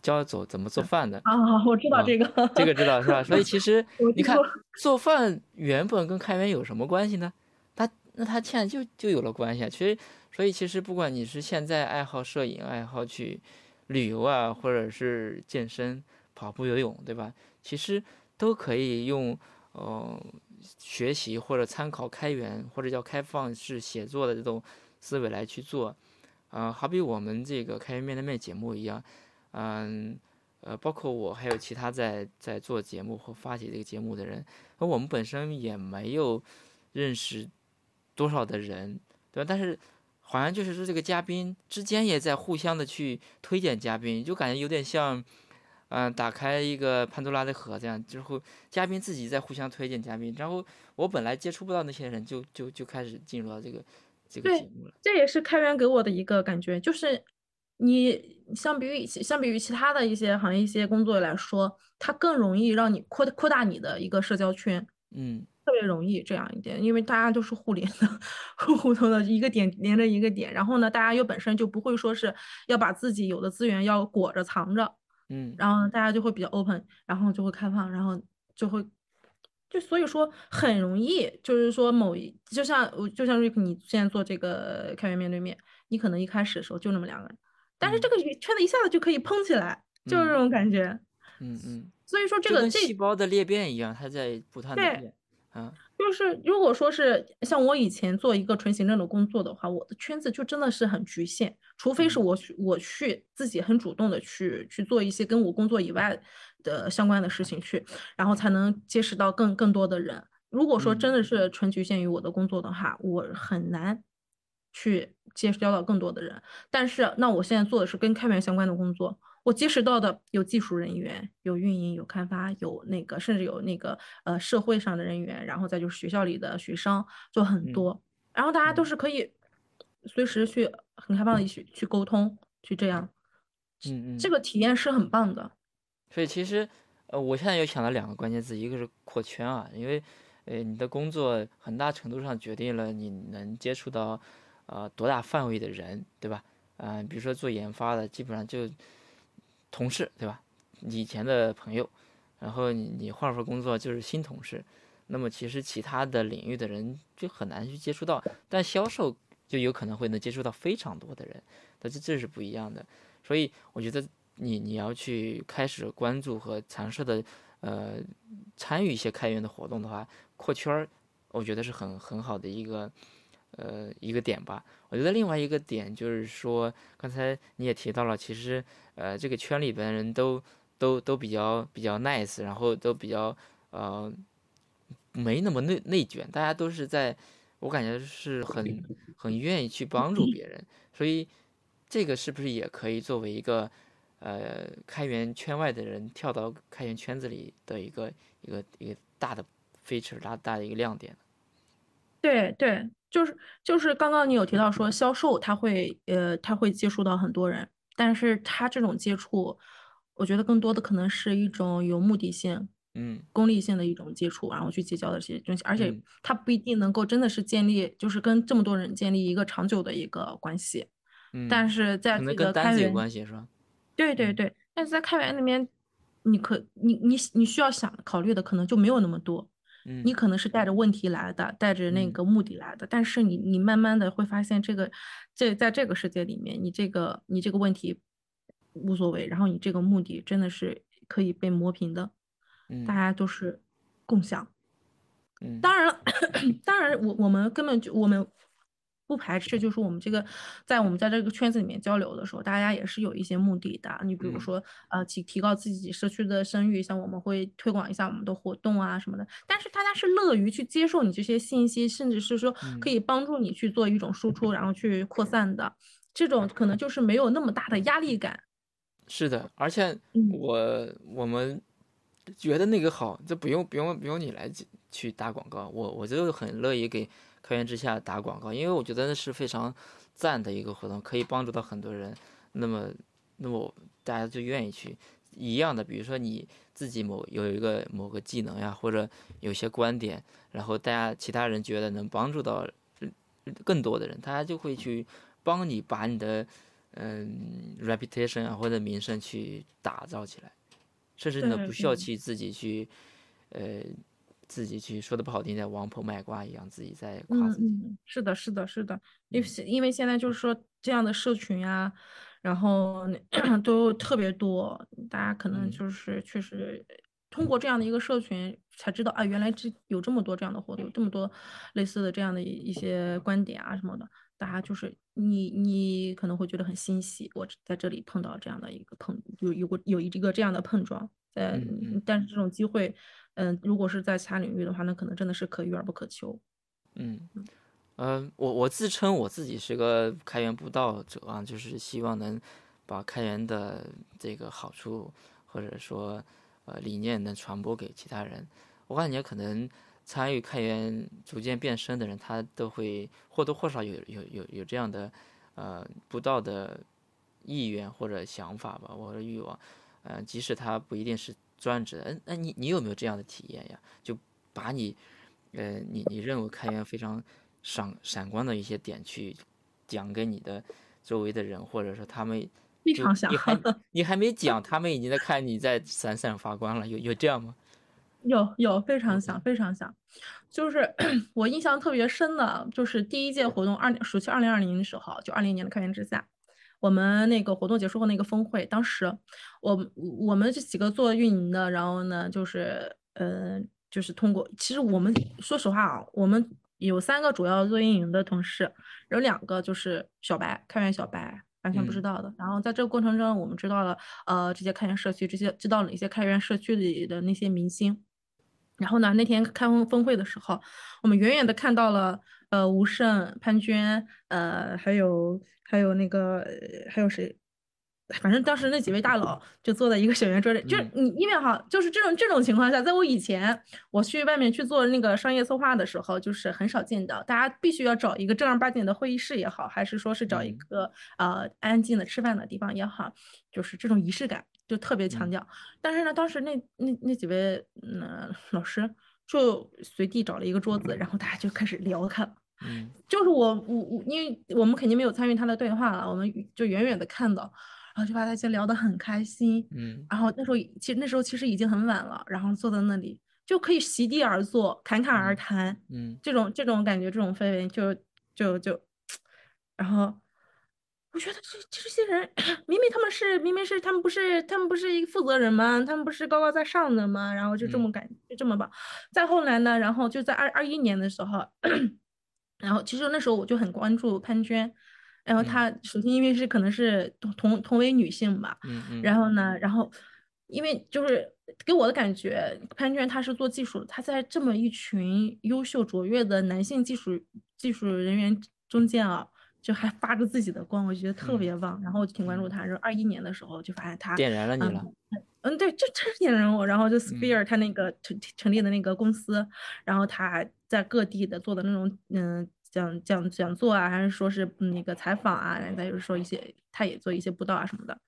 教走怎么做饭的。啊，我知道啊这个，这个知道是吧？所以其实 你看做饭原本跟开源有什么关系呢？它那它现在就就有了关系啊。其实，所以其实不管你是现在爱好摄影、爱好去旅游啊，或者是健身、跑步、游泳，对吧？其实都可以用呃学习或者参考开源或者叫开放式写作的这种思维来去做。啊、好比我们这个开源面对面节目一样，嗯。呃，包括我还有其他在在做节目或发起这个节目的人，而我们本身也没有认识多少的人，对吧？但是好像就是说这个嘉宾之间也在互相的去推荐嘉宾，就感觉有点像，嗯、打开一个潘多拉的盒这样，之后嘉宾自己在互相推荐嘉宾，然后我本来接触不到那些人就，就就开始进入到这个这个节目了。这也是开源给我的一个感觉，就是你相比于相比于其他的一些行业一些工作来说，它更容易让你扩扩大你的一个社交圈，嗯特别容易这样一点，因为大家都是互联的，互通的一个点连着一个点，然后呢，大家又本身就不会说是要把自己有的资源要裹着藏着，嗯然后，大家就会比较 open，然后就会开放，然后就会，就所以说很容易，就是说某一，就像我就像 Rick，你现在做这个开源面对面，你可能一开始的时候就那么两个人，但是嗯这个圈子一下子就可以嘭起来，就是这嗯种感觉。嗯嗯，所以说这个细胞的裂变一样，它在不断的对变。啊，就是如果说是像我以前做一个纯行政的工作的话，我的圈子就真的是很局限，除非是嗯我去我去自己很主动的去去做一些跟我工作以外的相关的事情去，然后才能结识到更更多的人。如果说真嗯的是纯局限于我的工作的话，我很难去结交到更多的人。但是那我现在做的是跟开源相关的工作，我结识到的有技术人员，有运营，有开发，有那个甚至有那个呃社会上的人员，然后再就是学校里的学生，就很嗯多。然后大家都嗯是可以随时去很开放的去去沟通，去这样，嗯嗯。这个体验是很棒的。所以其实，呃，我现在又想到两个关键字，一个是扩圈啊，因为，呃，你的工作很大程度上决定了你能接触到，呃，多大范围的人，对吧？嗯、比如说做研发的，基本上就同事，对吧？以前的朋友，然后你你换份工作就是新同事，那么其实其他的领域的人就很难去接触到，但销售就有可能会能接触到非常多的人，但这这是不一样的。所以我觉得你你要去开始关注和尝试的，呃，参与一些开源的活动的话，扩圈儿，我觉得是很很好的一个呃一个点吧。我觉得另外一个点就是说，刚才你也提到了，其实呃这个圈里边人都。都都比较比较 nice，然后都比较呃没那么内内卷，大家都是在，我感觉是很很愿意去帮助别人，所以这个是不是也可以作为一个呃开源圈外的人跳到开源圈子里的一个一个一个大的 feature，大大的一个亮点？对对，就是就是刚刚你有提到说销售他会呃他会接触到很多人，但是他这种接触。我觉得更多的可能是一种有目的性、嗯，功利性的一种接触，然后去结交的这些东西，而且他不一定能够真的是建立，就是跟这么多人建立一个长久的一个关系。嗯，但是在这个开源关系是吧？对对对，但是在开源里面，你可你你你需要想考虑的可能就没有那么多。嗯，你可能是带着问题来的，带着那个目的来的，但是你你慢慢的会发现，这个这在这个世界里面，你这个你这个问题。无所谓，然后你这个目的真的是可以被磨平的，大家都是共享。嗯，当然，当然，我我们根本就我们不排斥，就是我们这个在我们在这个圈子里面交流的时候，大家也是有一些目的的。你比如说，呃，提提高自己社区的声誉，像我们会推广一下我们的活动啊什么的。但是大家是乐于去接受你这些信息，甚至是说可以帮助你去做一种输出，然后去扩散的。这种可能就是没有那么大的压力感。是的，而且我我们觉得那个好，这不用不用不用你来去打广告，我我就很乐意给开源之下打广告，因为我觉得那是非常赞的一个活动，可以帮助到很多人。那么那么大家就愿意去一样的，比如说你自己某有一个某个技能呀，或者有些观点，然后大家其他人觉得能帮助到更多的人，大家就会去帮你把你的。嗯，reputation 啊，或者名声去打造起来，甚至呢不需要去自己去，呃，自己去说的不好听，在王婆卖瓜一样，自己在夸自己。嗯嗯，是的，是的，是的，因为因为现在就是说这样的社群啊，然后 都特别多，大家可能就是确实通过这样的一个社群才知道啊，原来这有这么多这样的活动，有这么多类似的这样的一些观点啊什么的。大家就是你，你可能会觉得很欣喜，我在这里碰到这样的一个碰，有有过有一个这样的碰撞，在，但是这种机会，嗯，如果是在其他领域的话，那可能真的是可遇而不可求。嗯，呃，我我自称我自己是个开源布道者啊，就是希望能把开源的这个好处或者说呃理念能传播给其他人。我感觉可能。参与开源逐渐变深的人，他都会或多或少有有有有这样的，呃，不道的意愿或者想法吧，或者欲望，呃，即使他不一定是专职，嗯，那你你有没有这样的体验呀？就把你，呃，你你认为开源非常闪闪光的一些点去讲给你的周围的人，或者说他们非常想，你还 你还没讲，他们已经在看你在闪闪发光了，有有这样吗？有有非常想非常想，就是 我印象特别深的，就是第一届活动二暑期二零二零的时候，就二零年的开源之下，我们那个活动结束后那个峰会，当时我我们这几个做运营的，然后呢，就是呃，就是通过，其实我们说实话啊，我们有三个主要做运营的同事，有两个就是小白，开源小白，完全不知道的。然后在这个过程中，我们知道了呃这些开源社区，这些知道了一些开源社区里的那些明星。然后呢？那天开峰峰会的时候，我们远远的看到了，呃，吴胜、潘娟，呃，还有还有那个还有谁？反正当时那几位大佬就坐在一个小圆桌里。就是你因为哈，就是这种这种情况下，在我以前我去外面去做那个商业策划的时候，就是很少见到。大家必须要找一个正儿八经的会议室也好，还是说是找一个呃安静的吃饭的地方也好，就是这种仪式感。就特别强调，但是呢，当时那那那几位嗯老师就随地找了一个桌子，然后大家就开始聊开了。嗯，就是我我我，因为我们肯定没有参与他的对话了，我们就远远的看到，然后就把大家聊得很开心，嗯。然后那时候其实那时候其实已经很晚了，然后坐在那里就可以席地而坐，侃侃而谈，嗯。这种这种感觉，这种氛围就就就，然后我觉得这这些人 明明他们是明明是他们不是他们不是一个负责人吗？他们不是高高在上的吗？然后就这么感就这么吧。再后来呢，然后就在二二一年的时候，然后其实那时候我就很关注潘娟。然后她首先因为是可能是同同同为女性吧，嗯嗯，然后呢，然后因为就是给我的感觉，潘娟她是做技术，她在这么一群优秀卓越的男性技术技术人员中间啊，就还发着自己的光，我觉得特别棒。然后我就挺关注他，然后二一年的时候就发现他点燃了你了。嗯，对，就真是点燃我。然后就 Sphere 他那个成成立的那个公司，然后他在各地的做的那种嗯。讲讲讲座啊，还是说是那个采访啊，再就是说一些，他也做一些布道啊什么的。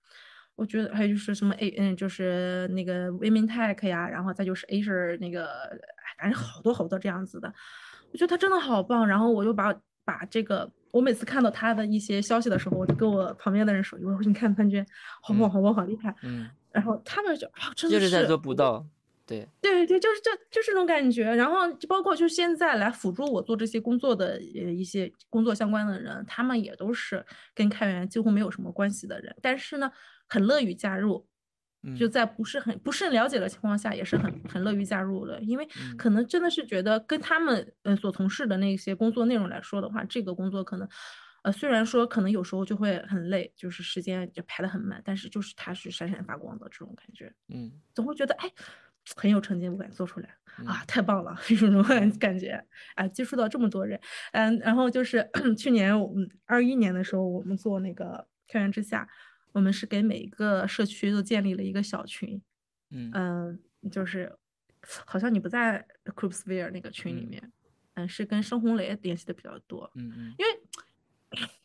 我觉得还有就是什么 A 嗯，就是那个 Women Tech 呀，然后再就是 Asia 那个，反正好多好多这样子的。我觉得他真的好棒。然后我就把把这个，我每次看到他的一些消息的时候，我就跟我旁边的人说：“我说你看潘娟，好棒好棒好厉害。”嗯。然后他们就啊，真的是在做布道。对对对，就是这就是这种感觉。然后就包括就现在来辅助我做这些工作的呃一些工作相关的人，他们也都是跟开源几乎没有什么关系的人，但是呢，很乐于加入。就在不是很不甚了解的情况下，也是很很乐于加入的，因为可能真的是觉得跟他们呃所从事的那些工作内容来说的话，这个工作可能呃虽然说可能有时候就会很累，就是时间就排得很满，但是就是它是闪闪发光的这种感觉，嗯，总会觉得哎。很有成就感，做出来啊，太棒了，有种感觉。啊，接触到这么多人，嗯，然后就是 去年我们二一年的时候，我们做那个开源之下，我们是给每一个社区都建立了一个小群，嗯就是好像你不在 Groupsphere 那个群里面，嗯，是跟申红雷联系的比较多，嗯嗯，因为。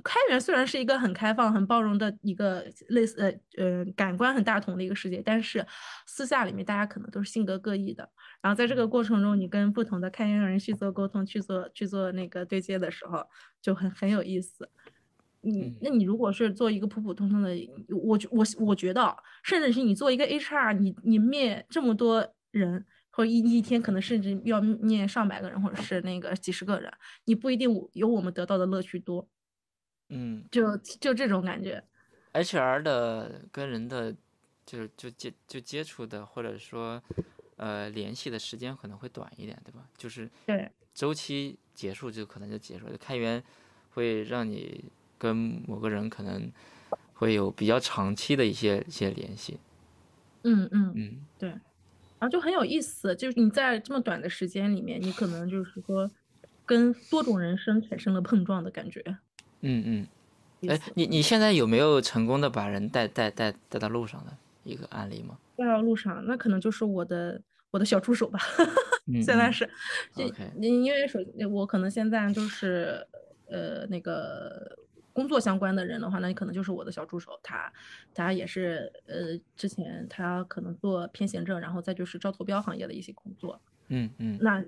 开源虽然是一个很开放、很包容的一个类似呃呃感官很大同的一个世界，但是私下里面大家可能都是性格各异的。然后在这个过程中，你跟不同的开源人去做沟通、去做去做那个对接的时候，就很很有意思。你那你如果是做一个普普通通的，我我我觉得，甚至是你做一个 HR，你你面这么多人，或者一一天可能甚至要面上百个人，或者是那个几十个人，你不一定有我们得到的乐趣多。嗯，就就这种感觉，HR 的跟人的就是就接就接触的或者说呃联系的时间可能会短一点，对吧？就是对周期结束就可能就结束了。开源会让你跟某个人可能会有比较长期的一些一些联系。嗯嗯嗯，对，然后就很有意思，就是你在这么短的时间里面，你可能就是说跟多种人生产生了碰撞的感觉。嗯嗯，哎，你你现在有没有成功的把人带带带带到路上的一个案例吗？带到路上，那可能就是我的我的小助手吧。现在是，因因为首我可能现在就是呃那个工作相关的人的话，那你可能就是我的小助手，他他也是呃之前他可能做偏行政，然后再就是招投标行业的一些工作。嗯嗯，那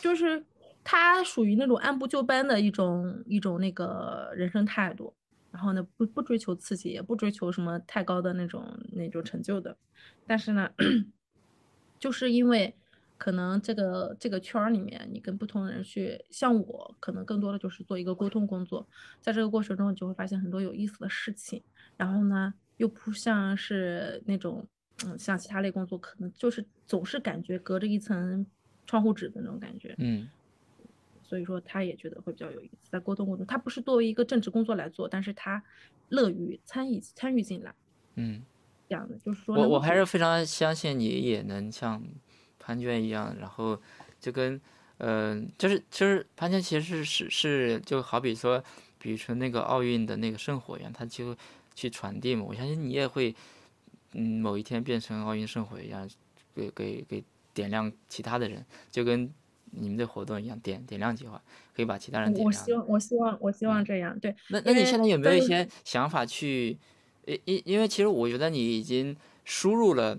就是。他属于那种按部就班的一种一种那个人生态度，然后呢，不不追求刺激，也不追求什么太高的那种那种成就的，但是呢，就是因为可能这个这个圈儿里面，你跟不同的人去，像我，可能更多的就是做一个沟通工作，在这个过程中，你就会发现很多有意思的事情，然后呢，又不像是那种嗯，像其他类工作，可能就是总是感觉隔着一层窗户纸的那种感觉，嗯。所以说，他也觉得会比较有意思，在沟通过程中，他不是作为一个正职工作来做，但是他乐于参与参与进来。嗯，这样的就是说，我我还是非常相信你也能像潘娟一样，然后就跟嗯，就是就是潘娟其实是是就好比说，比如说那个奥运的那个圣火一样，他就去传递嘛。我相信你也会，嗯，某一天变成奥运圣火一样，给给给点亮其他的人，就跟。你们的活动一样点点亮计划，可以把其他人点亮。我希望，我希望，我希望这样。对，那那你现在有没有一些想法去？因因因为其实我觉得你已经输入了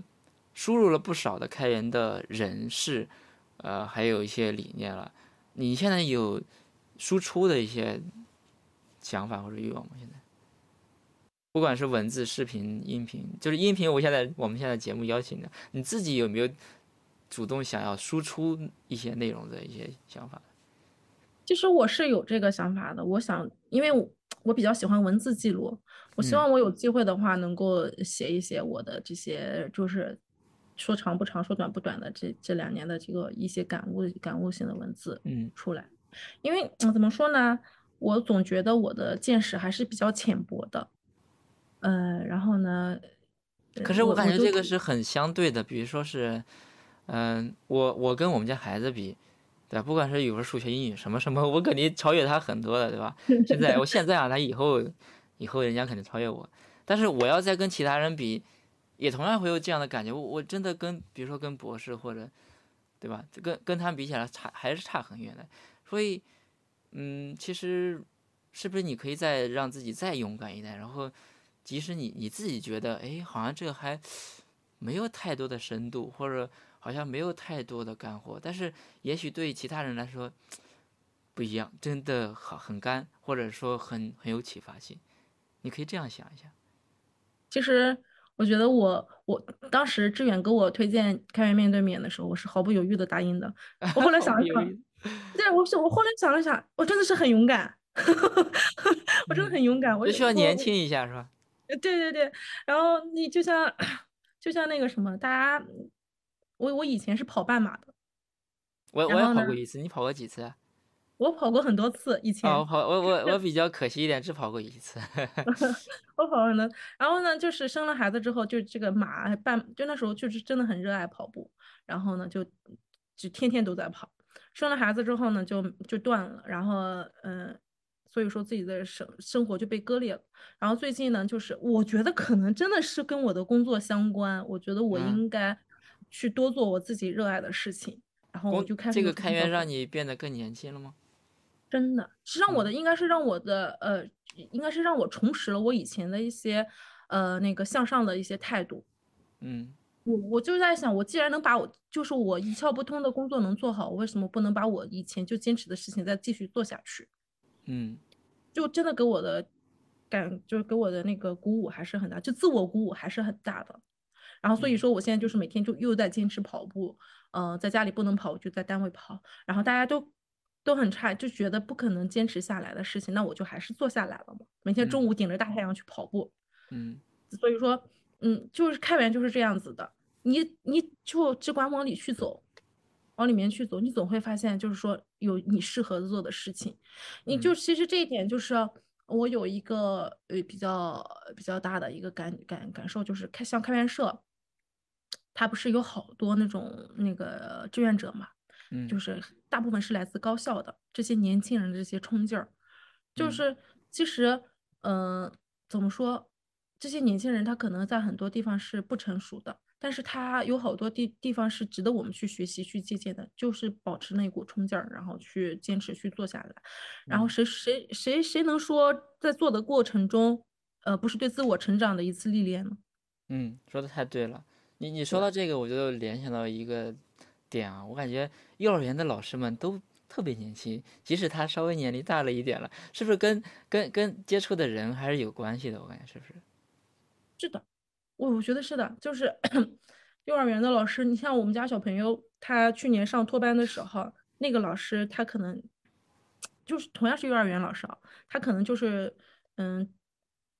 输入了不少的开源的人士，呃，还有一些理念了。你现在有输出的一些想法或者欲望吗？现在？不管是文字、视频、音频，就是音频，我现在我们现在节目邀请的，你自己有没有主动想要输出一些内容的一些想法？其实我是有这个想法的，我想，因为我我比较喜欢文字记录，我希望我有机会的话，能够写一写我的这些，就是说长不长，说短不短的这这两年的这个一些感悟、感悟性的文字，嗯，出来。因为怎么说呢，我总觉得我的见识还是比较浅薄的。呃，然后呢？可是我感觉这个是很相对的，比如说是，嗯，我我跟我们家孩子比，对吧？不管是语文、数学、英语什么什么，我肯定超越他很多的，对吧？现在我现在啊，他以后以后人家肯定超越我，但是我要再跟其他人比，也同样会有这样的感觉。我我真的跟比如说跟博士或者，对吧？跟跟他们比起来差还是差很远的。所以，嗯，其实是不是你可以再让自己再勇敢一点，然后。即使你你自己觉得，哎，好像这个还没有太多的深度，或者好像没有太多的干货，但是也许对其他人来说不一样，真的好很干，或者说很很有启发性。你可以这样想一下。其实我觉得我我当时志远给我推荐开源面对面的时候，我是毫不犹豫的答应的。我后来想了想，对我是我后来想了想，我真的是很勇敢，我真的很勇敢。我就需要年轻一下，是吧？对对对，然后你就像就像那个什么，大家，我我以前是跑半马的，我我也跑过一次，你跑过几次啊？我跑过很多次，以前。哦，跑我我我 比较可惜一点，只跑过一次。我跑了呢，然后呢，就是生了孩子之后，就这个马半，就那时候就是真的很热爱跑步，然后呢就就天天都在跑。生了孩子之后呢，就就断了，然后嗯。所以说自己的生生活就被割裂了，然后最近呢，就是我觉得可能真的是跟我的工作相关，我觉得我应该去多做我自己热爱的事情，然后我就开始这个开源让你变得更年轻了吗？真的，实际上我的应该是让我的呃，应该是让我重拾了我以前的一些呃那个向上的一些态度。嗯，我我就在想，我既然能把我就是我一窍不通的工作能做好，我为什么不能把我以前就坚持的事情再继续做下去？嗯，就真的给我的感，就是给我的那个鼓舞还是很大，就自我鼓舞还是很大的。然后所以说，我现在就是每天就又在坚持跑步，嗯，在家里不能跑，我就在单位跑。然后大家都都很差，就觉得不可能坚持下来的事情，那我就还是做下来了嘛。每天中午顶着大太阳去跑步，嗯，所以说，嗯，就是开源就是这样子的，你你就只管往里去走。往里面去走，你总会发现，就是说有你适合做的事情。你就其实这一点，就是我有一个呃比较比较大的一个感感感受，就是开像开源社，它不是有好多那种那个志愿者嘛，嗯，就是大部分是来自高校的这些年轻人的这些冲劲儿，就是其实嗯怎么说，这些年轻人他可能在很多地方是不成熟的。但是他有好多地地方是值得我们去学习、去借鉴的，就是保持那股冲劲儿，然后去坚持去做下来。然后谁谁谁谁能说在做的过程中，呃，不是对自我成长的一次历练呢？嗯，说的太对了。你你说到这个，我就联想到一个点啊，我感觉幼儿园的老师们都特别年轻，即使他稍微年龄大了一点了，是不是跟跟跟接触的人还是有关系的？我感觉是不是？是的。我我觉得是的，就是 幼儿园的老师，你像我们家小朋友，他去年上托班的时候，那个老师他可能就是同样是幼儿园老师啊，他可能就是嗯，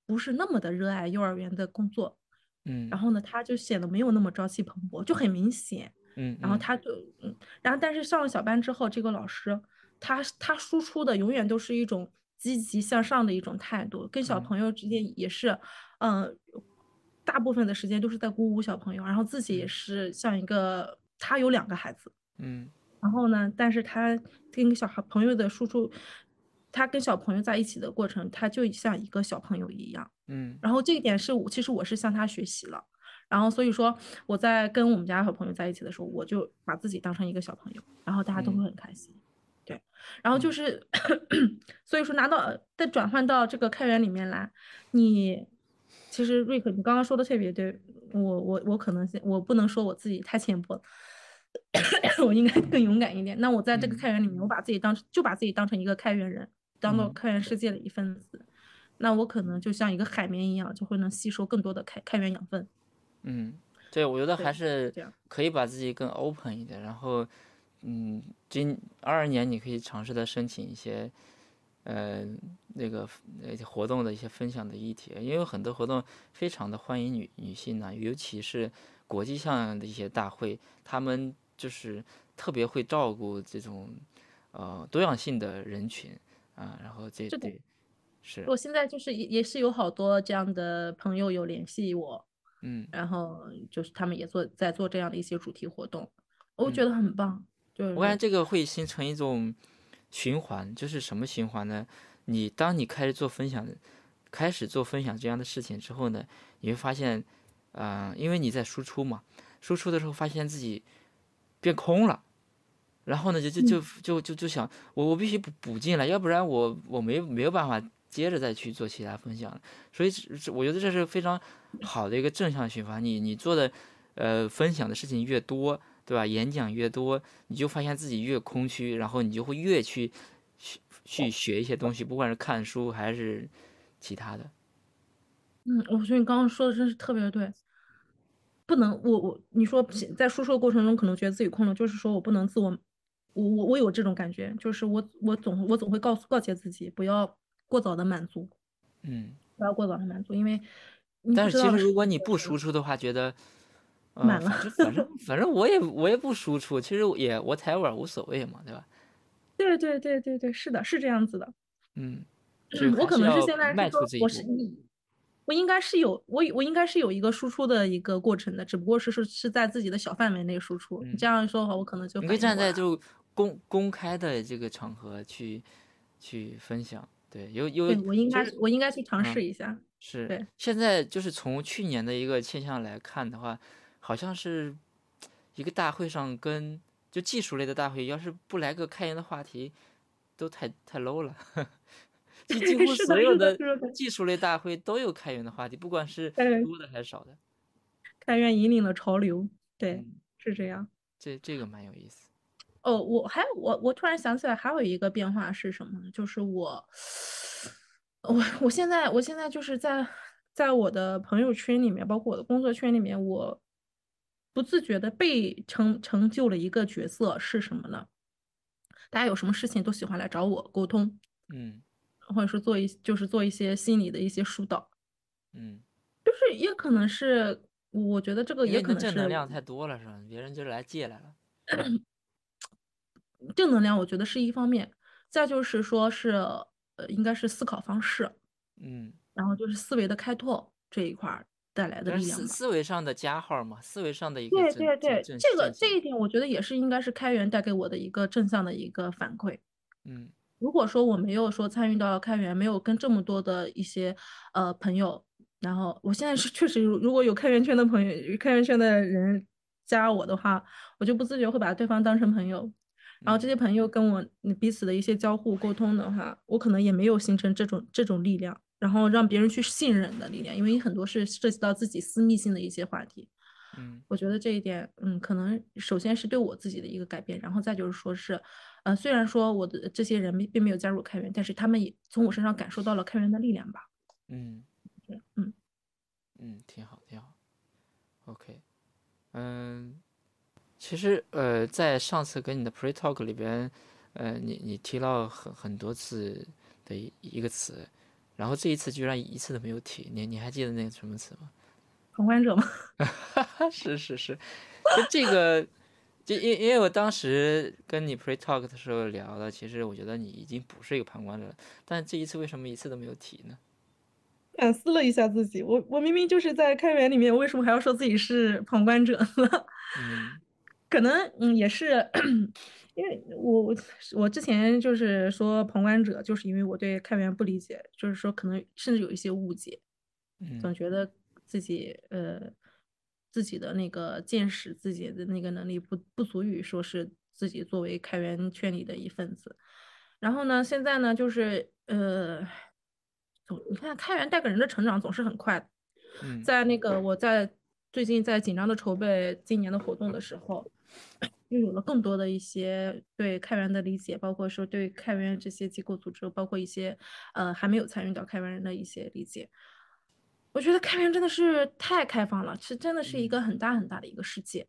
不是那么的热爱幼儿园的工作，嗯，然后呢，他就显得没有那么朝气蓬勃，就很明显，嗯，然后他就嗯，然后但是上了小班之后，这个老师他他输出的永远都是一种积极向上的一种态度，跟小朋友之间也是，嗯。大部分的时间都是在鼓舞小朋友，然后自己也是像一个，他有两个孩子，嗯，然后呢，但是他跟小孩朋友的输出，他跟小朋友在一起的过程，他就像一个小朋友一样，嗯，然后这一点是我其实我是向他学习了，然后所以说我在跟我们家小朋友在一起的时候，我就把自己当成一个小朋友，然后大家都会很开心，对，然后就是，所以说拿到再转换到这个开源里面来，你。其实瑞克，你刚刚说的特别对，我我我可能我不能说我自己太浅薄，我应该更勇敢一点。那我在这个开源里面，我把自己当就把自己当成一个开源人，当做开源世界的一份子。那我可能就像一个海绵一样，就会能吸收更多的开开源养分。嗯，对，我觉得还是可以把自己更 open 一点，然后，嗯，今二二年你可以尝试的申请一些，呃，那个那些活动的一些分享的议题，因为有很多活动非常的欢迎女女性呢，尤其是国际上的一些大会，他们就是特别会照顾这种呃多样性的人群啊，然后这对。是。我现在就是也也是有好多这样的朋友有联系我，嗯然后就是他们也做在做这样的一些主题活动，我嗯觉得很棒。就是我感觉这个会形成一种循环，就是什么循环呢？你当你开始做分享，开始做分享这样的事情之后呢，你会发现，啊、因为你在输出嘛，输出的时候发现自己变空了，然后呢，就就就就就就想，我我必须补补进来，要不然我我没没有办法接着再去做其他分享，所以我觉得这是非常好的一个正向循环。你你做的呃分享的事情越多，对吧？演讲越多，你就发现自己越空虚，然后你就会越去去去学一些东西，不管是看书还是其他的。嗯，我觉得你刚刚说的真是特别对，不能我我你说在输出的过程中可能觉得自己空了，就是说我不能自我，我我我有这种感觉，就是我我总我总会告诉告诫自己不要过早的满足，嗯，不要过早的满足，因为但是其实如果你不输出的话，觉得。呃，满了反正反正反正我也我也不输出，其实也 whatever 无所谓嘛，对吧？对对对对对，是的，是这样子的。嗯，是我可能是现在迈是说出这一步。我是你，我应该是有我我应该是有一个输出的一个过程的，只不过是是是在自己的小范围内输出。你这样说的话，我可能就嗯你可以站在就公公开的这个场合去去分享，对，有有我应该我应该去尝嗯试一下。是对现在就是从去年的一个现象来看的话，好像是一个大会上跟就技术类的大会，要是不来个开源的话题，都太太 low 了。几几乎所有的技术类大会都有开源的话题，不管是多的还是少的。开源引领了潮流，对，嗯，是这样。这这个蛮有意思。哦，我还我我突然想起来，还有一个变化是什么呢？就是我，我我现在我现在就是在在我的朋友圈里面，包括我的工作圈里面，我不自觉的被成成就了一个角色是什么呢？大家有什么事情都喜欢来找我沟通，嗯或者说做一就是做一些心理的一些疏导，嗯，就是也可能是我觉得这个也可能是正能量太多了，是吧？别人就是来借来了。正能量，我觉得是一方面，再就是说是呃，应该是思考方式，嗯，然后就是思维的开拓这一块儿带来的思力量吧。思维上的加号嘛，思维上的一个对对对，正这个这一点，我觉得也是应该是开源带给我的一个正向的一个反馈。嗯如果说我没有说参与到开源，没有跟这么多的一些呃朋友，然后我现在是确实，如如果有开源圈的朋友、开源圈的人加我的话，我就不自觉会把对方当成朋友。然后这嗯些朋友跟我嗯彼此的一些交互沟通的话，我可能也没有形成这种这种力量，然后让别人去信任的力量，因为很多是涉及到自己私密性的一些话题。嗯我觉得这一点，嗯，可能首先是对我自己的一个改变，然后再就是说是，呃，虽然说我的这些人并并没有加入开源，但是他们也从我身上感受到了开源的力量吧。嗯是嗯，嗯，挺好挺好。OK，嗯，其实呃，在上次跟你的 pre talk 里边，呃，你你提到很很多次的一一个词，然后这一次居然一次都没有提，你你还记得那个什么词吗？旁观者吗，是是是，就这个，就因因为我当时跟你 pre talk 的时候聊了，其实我觉得你已经不是一个旁观者了，但这一次为什么一次都没有提呢？反思了一下自己，我我明明就是在开源里面，为什么还要说自己是旁观者呢？嗯可能嗯也是，因为我我我之前就是说旁观者，就是因为我对开源不理解，就是说可能甚至有一些误解，总嗯觉得自己呃自己的那个见识、自己的那个能力不不足以说是自己作为开源圈里的一份子。然后呢，现在呢就是呃，总你看开源带给人的成长总是很快在那个我在最近在紧张的筹备今年的活动的时候，又有了更多的一些对开源的理解，包括说对开源这些机构组织，包括一些呃还没有参与到开源人的一些理解。我觉得开源真的是太开放了，是真的是一个很大很大的一个世界。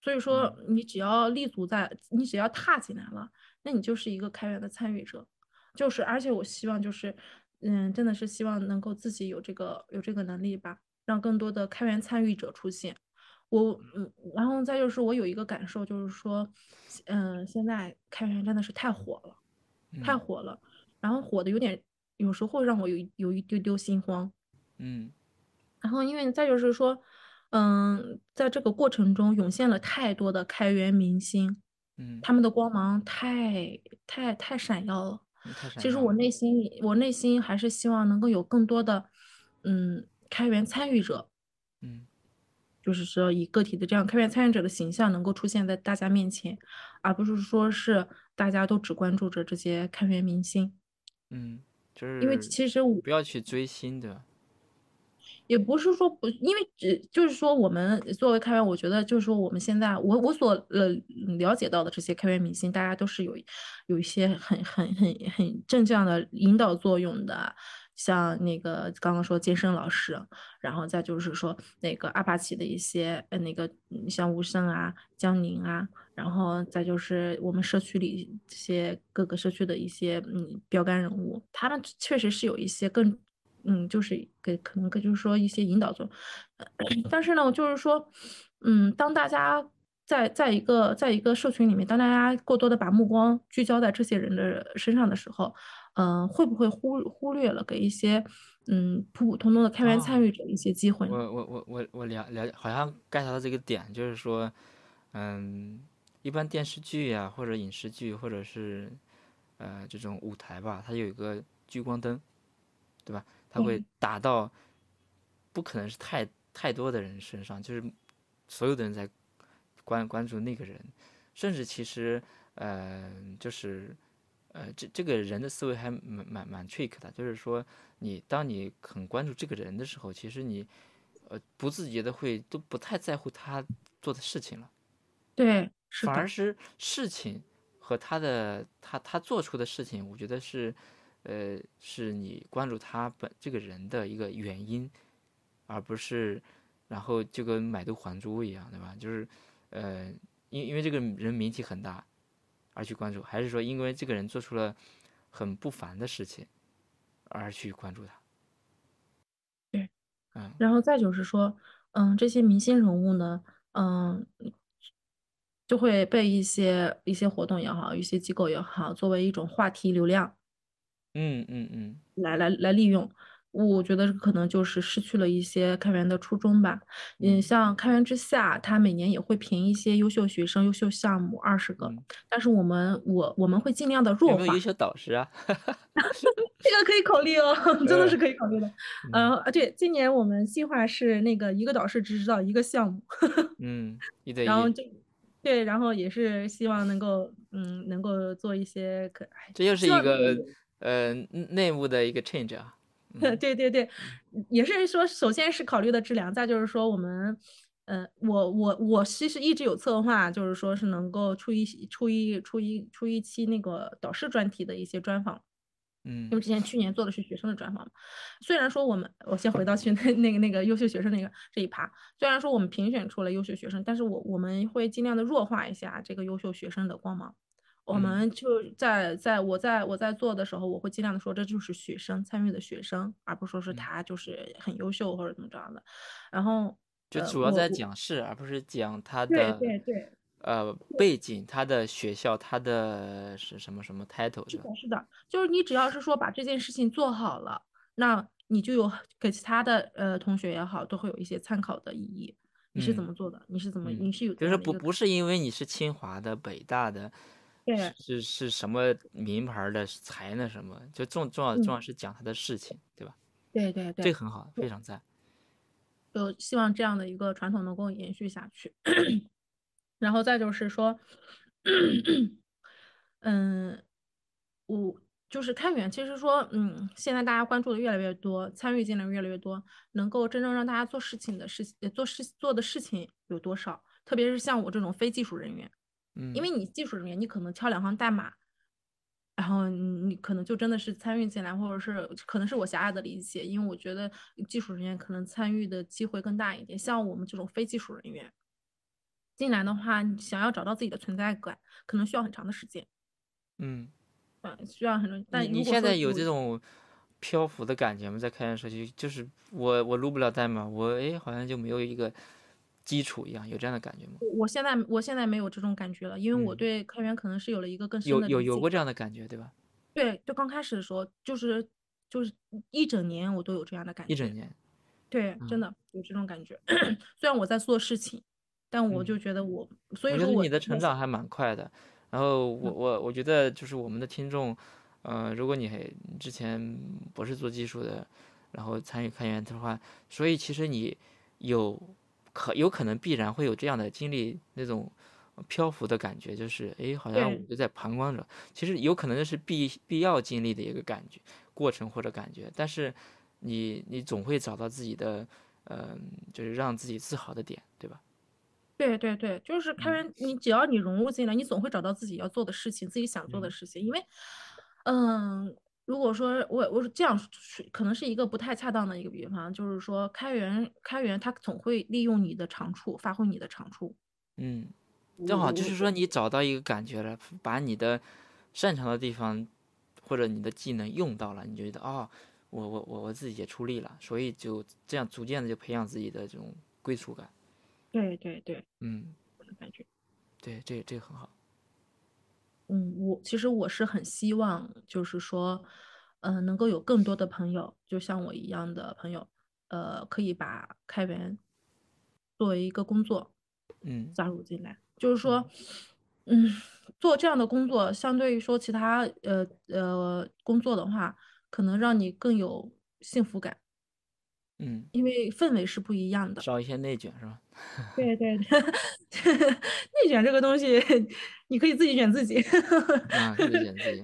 所以说，你只要立足在，你只要踏进来了，那你就是一个开源的参与者。就是，而且我希望就是，嗯，真的是希望能够自己有这个有这个能力吧，让更多的开源参与者出现。我，嗯，然后再就是我有一个感受，就是说，嗯，现在开源真的是太火了，太火了，然后火的有点，有时候让我有有一丢丢心慌。嗯，然后因为再就是说，嗯，在这个过程中涌现了太多的开源明星，嗯，他们的光芒太太太闪耀了。其实我内心里，我内心还是希望能够有更多的，嗯，开源参与者，嗯，就是说以个体的这样开源参与者的形象能够出现在大家面前，而不是说是大家都只关注着这些开源明星。嗯，就是因为其实我不要去追星的。也不是说不，因为只就是说，我们作为开源，我觉得就是说，我们现在我我所呃了解到的这些开源明星，大家都是有有一些很很很很正向的引导作用的，像那个刚刚说健身老师，然后再就是说那个阿帕奇的一些呃那个像吴胜啊、江宁啊，然后再就是我们社区里这些各个社区的一些嗯标杆人物，他们确实是有一些更。嗯，就是给可能就是说一些引导作用，但是呢，就是说，嗯，当大家在在一个在一个社群里面，当大家过多的把目光聚焦在这些人的身上的时候，嗯，会不会忽忽略了给一些嗯普普通通的开源参与者一些机会？我我我我我了了解，好像 get 到这个点，就是说，嗯，一般电视剧呀，或者影视剧，或者是呃这种舞台吧，它有一个聚光灯，对吧？它会打到，不可能是太太多的人身上，就是所有的人在关关注那个人，甚至其实，呃，就是，呃，这这个人的思维还蛮蛮蛮 trick 的，就是说，你当你很关注这个人的时候，其实你，呃，不自觉的会都不太在乎他做的事情了，对，反而是事情和他的他他做出的事情，我觉得是。呃，是你关注他本这个人的一个原因，而不是，然后就跟买椟还珠一样，对吧？就是，呃，因因为这个人名气很大，而去关注，还是说因为这个人做出了很不凡的事情，而去关注他？对，嗯。然后再就是说，嗯，这些明星人物呢，嗯，就会被一些一些活动也好，一些机构也好，作为一种话题流量。嗯嗯嗯，来来来利用，我觉得可能就是失去了一些开源的初衷吧。嗯，像开源之下，它每年也会评一些优秀学生、优秀项目二十个，但是我们我我们会尽量的弱化。有没有优秀导师啊？这个可以考虑哦，真的是可以考虑的。嗯啊，对，今年我们计划是那个一个导师只指导一个项目。嗯，一对一。然后就对，然后也是希望能够嗯能够做一些可。这又是一个。呃，内部的一个 change 啊，对对对，也是说，首先是考虑的质量，再就是说我们，呃，我我我其实一直有策划，就是说是能够出一出一出一出一期那个导师专题的一些专访，嗯，因为之前去年做的是学生的专访嘛，虽然说我们，我先回到去那那个那个优秀学生那个这一趴，虽然说我们评选出了优秀学生，但是我我们会尽量的弱化一下这个优秀学生的光芒。我们就在在我在我在做的时候，我会尽量的说，这就是学生参与的学生，而不是说是他就是很优秀或者怎么着的。然后就主要在讲事，而不是讲他的对对对呃背景，他的学校，他的是什么什么 title 是的，是的，就是你只要是说把这件事情做好了，那你就有给其他的呃同学也好，都会有一些参考的意义。你是怎么做的？你是怎么？你是有就是不不是因为你是清华的、北大的。是是什么名牌的才那什么，就重重要重要是讲他的事情，对吧？对对对，这很好，非常赞。就希望这样的一个传统能够延续下去。然后再就是说，嗯，我就是开源，其实说，嗯，现在大家关注的越来越多，参与进来越来越多，能够真正让大家做事情的事情，做事做的事情有多少？特别是像我这种非技术人员，嗯，因为你技术人员，你可能敲两行代码，然后你可能就真的是参与进来，或者是可能是我狭隘的理解，因为我觉得技术人员可能参与的机会更大一点。像我们这种非技术人员进来的话，想要找到自己的存在感，可能需要很长的时间。嗯，嗯，需要很长。但你你现在有这种漂浮的感觉吗？在开源社区，就是我我录不了代码，我哎好像就没有一个基础一样，有这样的感觉吗？我现在我现在没有这种感觉了，因为我对开源可能是有了一个更深有。有有过这样的感觉，对吧？对，就刚开始的时候，就是就是一整年我都有这样的感觉。一整年。对，真的有这种感觉。虽然我在做事情，但我就觉得我，所以说我我觉得你的成长还蛮快的。然后我我我觉得就是我们的听众，呃，如果你还之前不是做技术的，然后参与开源的话，所以其实你有可有可能必然会有这样的经历，那种漂浮的感觉，就是哎，好像我就在旁观着。其实有可能这是必必要经历的一个感觉、过程或者感觉，但是你你总会找到自己的，呃，就是让自己自豪的点，对吧？对对对，就是开源，你只要你融入进来，你总会找到自己要做的事情，自己想做的事情。因为，嗯，如果说我我是这样说，可能是一个不太恰当的一个比方，就是说开源开源它总会利用你的长处，发挥你的长处。嗯，正好就是说你找到一个感觉了，把你的擅长的地方或者你的技能用到了，你觉得哦，我我我我自己也出力了，所以就这样逐渐的就培养自己的这种归属感。对对对，嗯，我的感觉。对，这这个很好。嗯，我其实我是很希望，就是说，呃，能够有更多的朋友，就像我一样的朋友，呃，可以把开源作为一个工作嗯加入进来。就是说，嗯，做这样的工作，相对于说其他呃呃工作的话，可能让你更有幸福感，嗯，因为氛围是不一样的。少一些内卷是吧？对对对，内卷这个东西，你可以自己卷自己。啊，自己卷自己。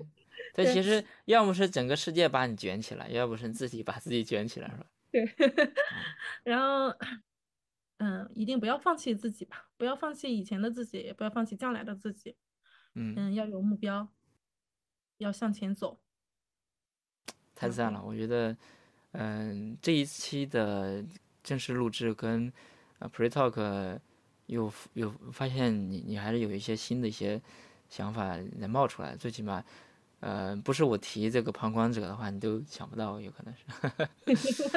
对，对其实要么是整个世界把你卷起来，要不是自己把自己卷起来，是吧？对，然后，嗯，一定不要放弃自己吧，不要放弃以前的自己，也不要放弃将来的自己。嗯，嗯，要有目标，要向前走。太赞了，我觉得，嗯、这一期的正式录制跟啊 Pre Talk 有有发现你你还是有一些新的一些想法能冒出来，最起码，呃，不是我提这个旁观者的话，你都想不到，有可能是。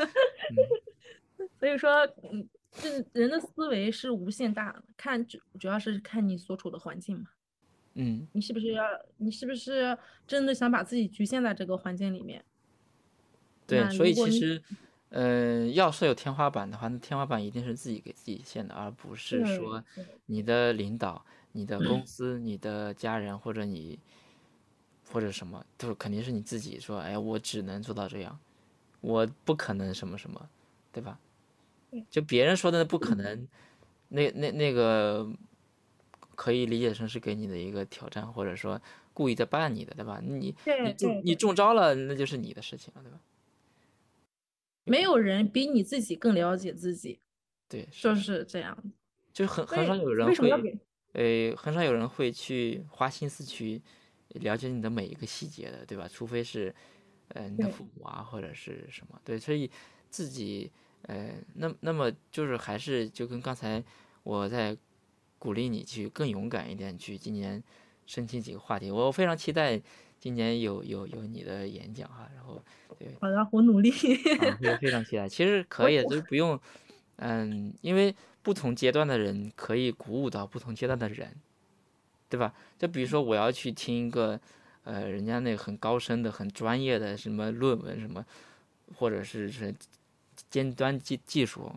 所以说，嗯，这人的思维是无限大的，看主主要是看你所处的环境嘛。嗯，你是不是要，你是不是真的想把自己局限在这个环境里面？对，所以其实，呃，要是有天花板的话，那天花板一定是自己给自己限的，而不是说你的领导、你的公司、你的家人或者你或者什么，都肯定是你自己说，哎，我只能做到这样，我不可能什么什么，对吧？就别人说的不可能，那那那个可以理解成是给你的一个挑战，或者说故意在绊你的，对吧？你你中你中招了，那就是你的事情了，对吧？没有人比你自己更了解自己，对，是就是这样。就很很少有人会？呃，很少有人会去花心思去了解你的每一个细节的，对吧？除非是，呃，你的父母啊，或者是什么，对，所以自己，呃，那那么就是还是就跟刚才我在鼓励你去更勇敢一点，去今年申请几个话题，我非常期待今年有有有你的演讲哈，然后对，好的，我努力。啊，非非常期待。其实可以，就是不用，嗯，因为不同阶段的人可以鼓舞到不同阶段的人，对吧？就比如说我要去听一个，呃，人家那个很高深的、很专业的什么论文什么，或者是是尖端技技术，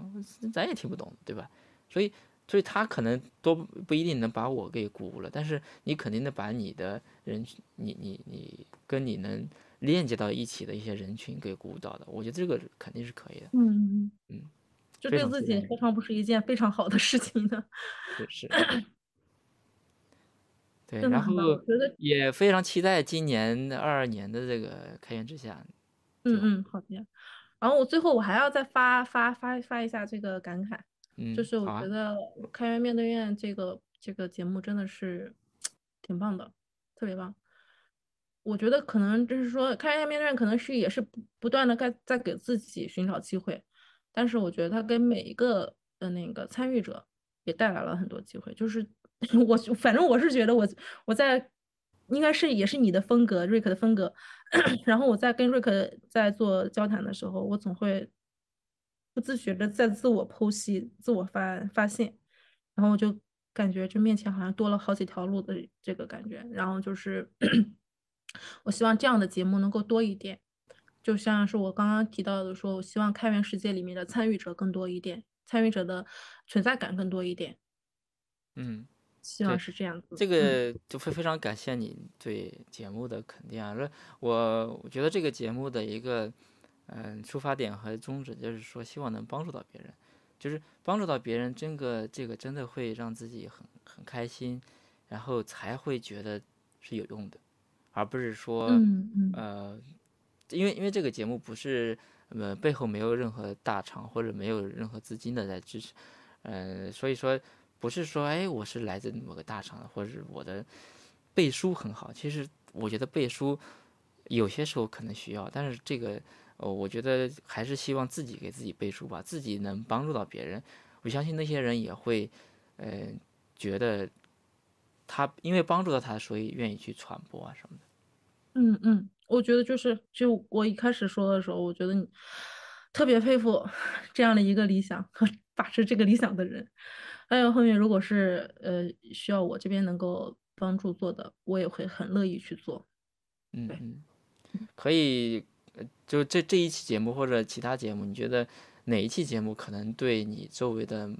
咱也听不懂，对吧？所以，所以他可能都不一定能把我给鼓舞了，但是你肯定能把你的人，你你你跟你能链接到一起的一些人群给鼓舞到的，我觉得这个肯定是可以的。嗯嗯，这对自己何尝不是一件非常好的事情呢？是是。对，然后，也非常期待今年二二年的这个开源之下，嗯嗯，好的。然后我最后我还要再发发发发一下这个感慨，嗯，就是我觉得开源面对面这个这个节目真的是挺棒的，特别棒。我觉得可能就是说，开源面对面可能是也是不不断的在在给自己寻找机会，但是我觉得他给每一个的那个参与者也带来了很多机会。就是 我反正我是觉得我我在应该是也是你的风格，瑞克的风格。然后我在跟瑞克在做交谈的时候，我总会不自觉的在自我剖析、自我发发现，然后我就感觉这面前好像多了好几条路的这个感觉。然后就是 我希望这样的节目能够多一点，就像是我刚刚提到的，说我希望开源世界里面的参与者更多一点，参与者的存在感更多一点，嗯。希望是这样子。这嗯个就非非常感谢你对节目的肯定啊！这我我觉得这个节目的一个嗯、出发点和宗旨就是说，希望能帮助到别人，就是帮助到别人，真个这个真的会让自己很很开心，然后才会觉得是有用的，而不是说呃，因为因为这个节目不是呃背后没有任何大厂或者没有任何资金的在支持，呃，所以说不是说哎我是来自某个大厂的，或者是我的背书很好。其实我觉得背书有些时候可能需要，但是这个呃，我觉得还是希望自己给自己背书吧，自己能帮助到别人。我相信那些人也会呃觉得他因为帮助到他，所以愿意去传播啊什么的。嗯嗯，我觉得就是就我一开始说的时候，我觉得你特别佩服这样的一个理想和把持这个理想的人。还有后面如果是呃需要我这边能够帮助做的，我也会很乐意去做。嗯嗯。可以，呃就这这一期节目或者其他节目，你觉得哪一期节目可能对你周围的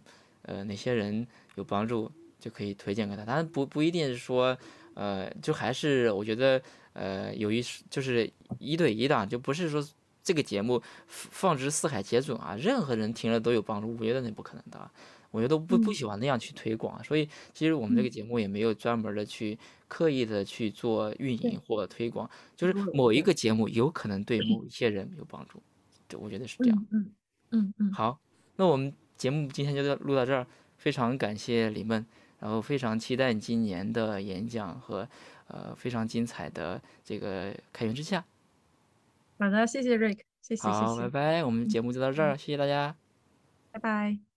呃哪些人有帮助，就可以推荐给他。当然不不一定是说，呃，就还是我觉得呃有一就是一对一的，就不是说这个节目放之四海皆准啊，任何人听了都有帮助，我觉得那不可能的啊。我觉得不不嗯喜欢那样去推广，所以其实我们这个嗯，节目也没有专门的去刻意的去做运营或推广，就是某一，个节目有可能对某一些人有帮助，对我觉得是这样。嗯嗯嗯嗯，好，那我们节目今天就到录到这儿，非常感谢李梦，然后非常期待你今年的演讲和呃非常精彩的这个开源之下。好的，谢谢 Rick，谢谢谢好，拜，拜，我们嗯节目就到这儿，嗯，谢谢大家。拜拜。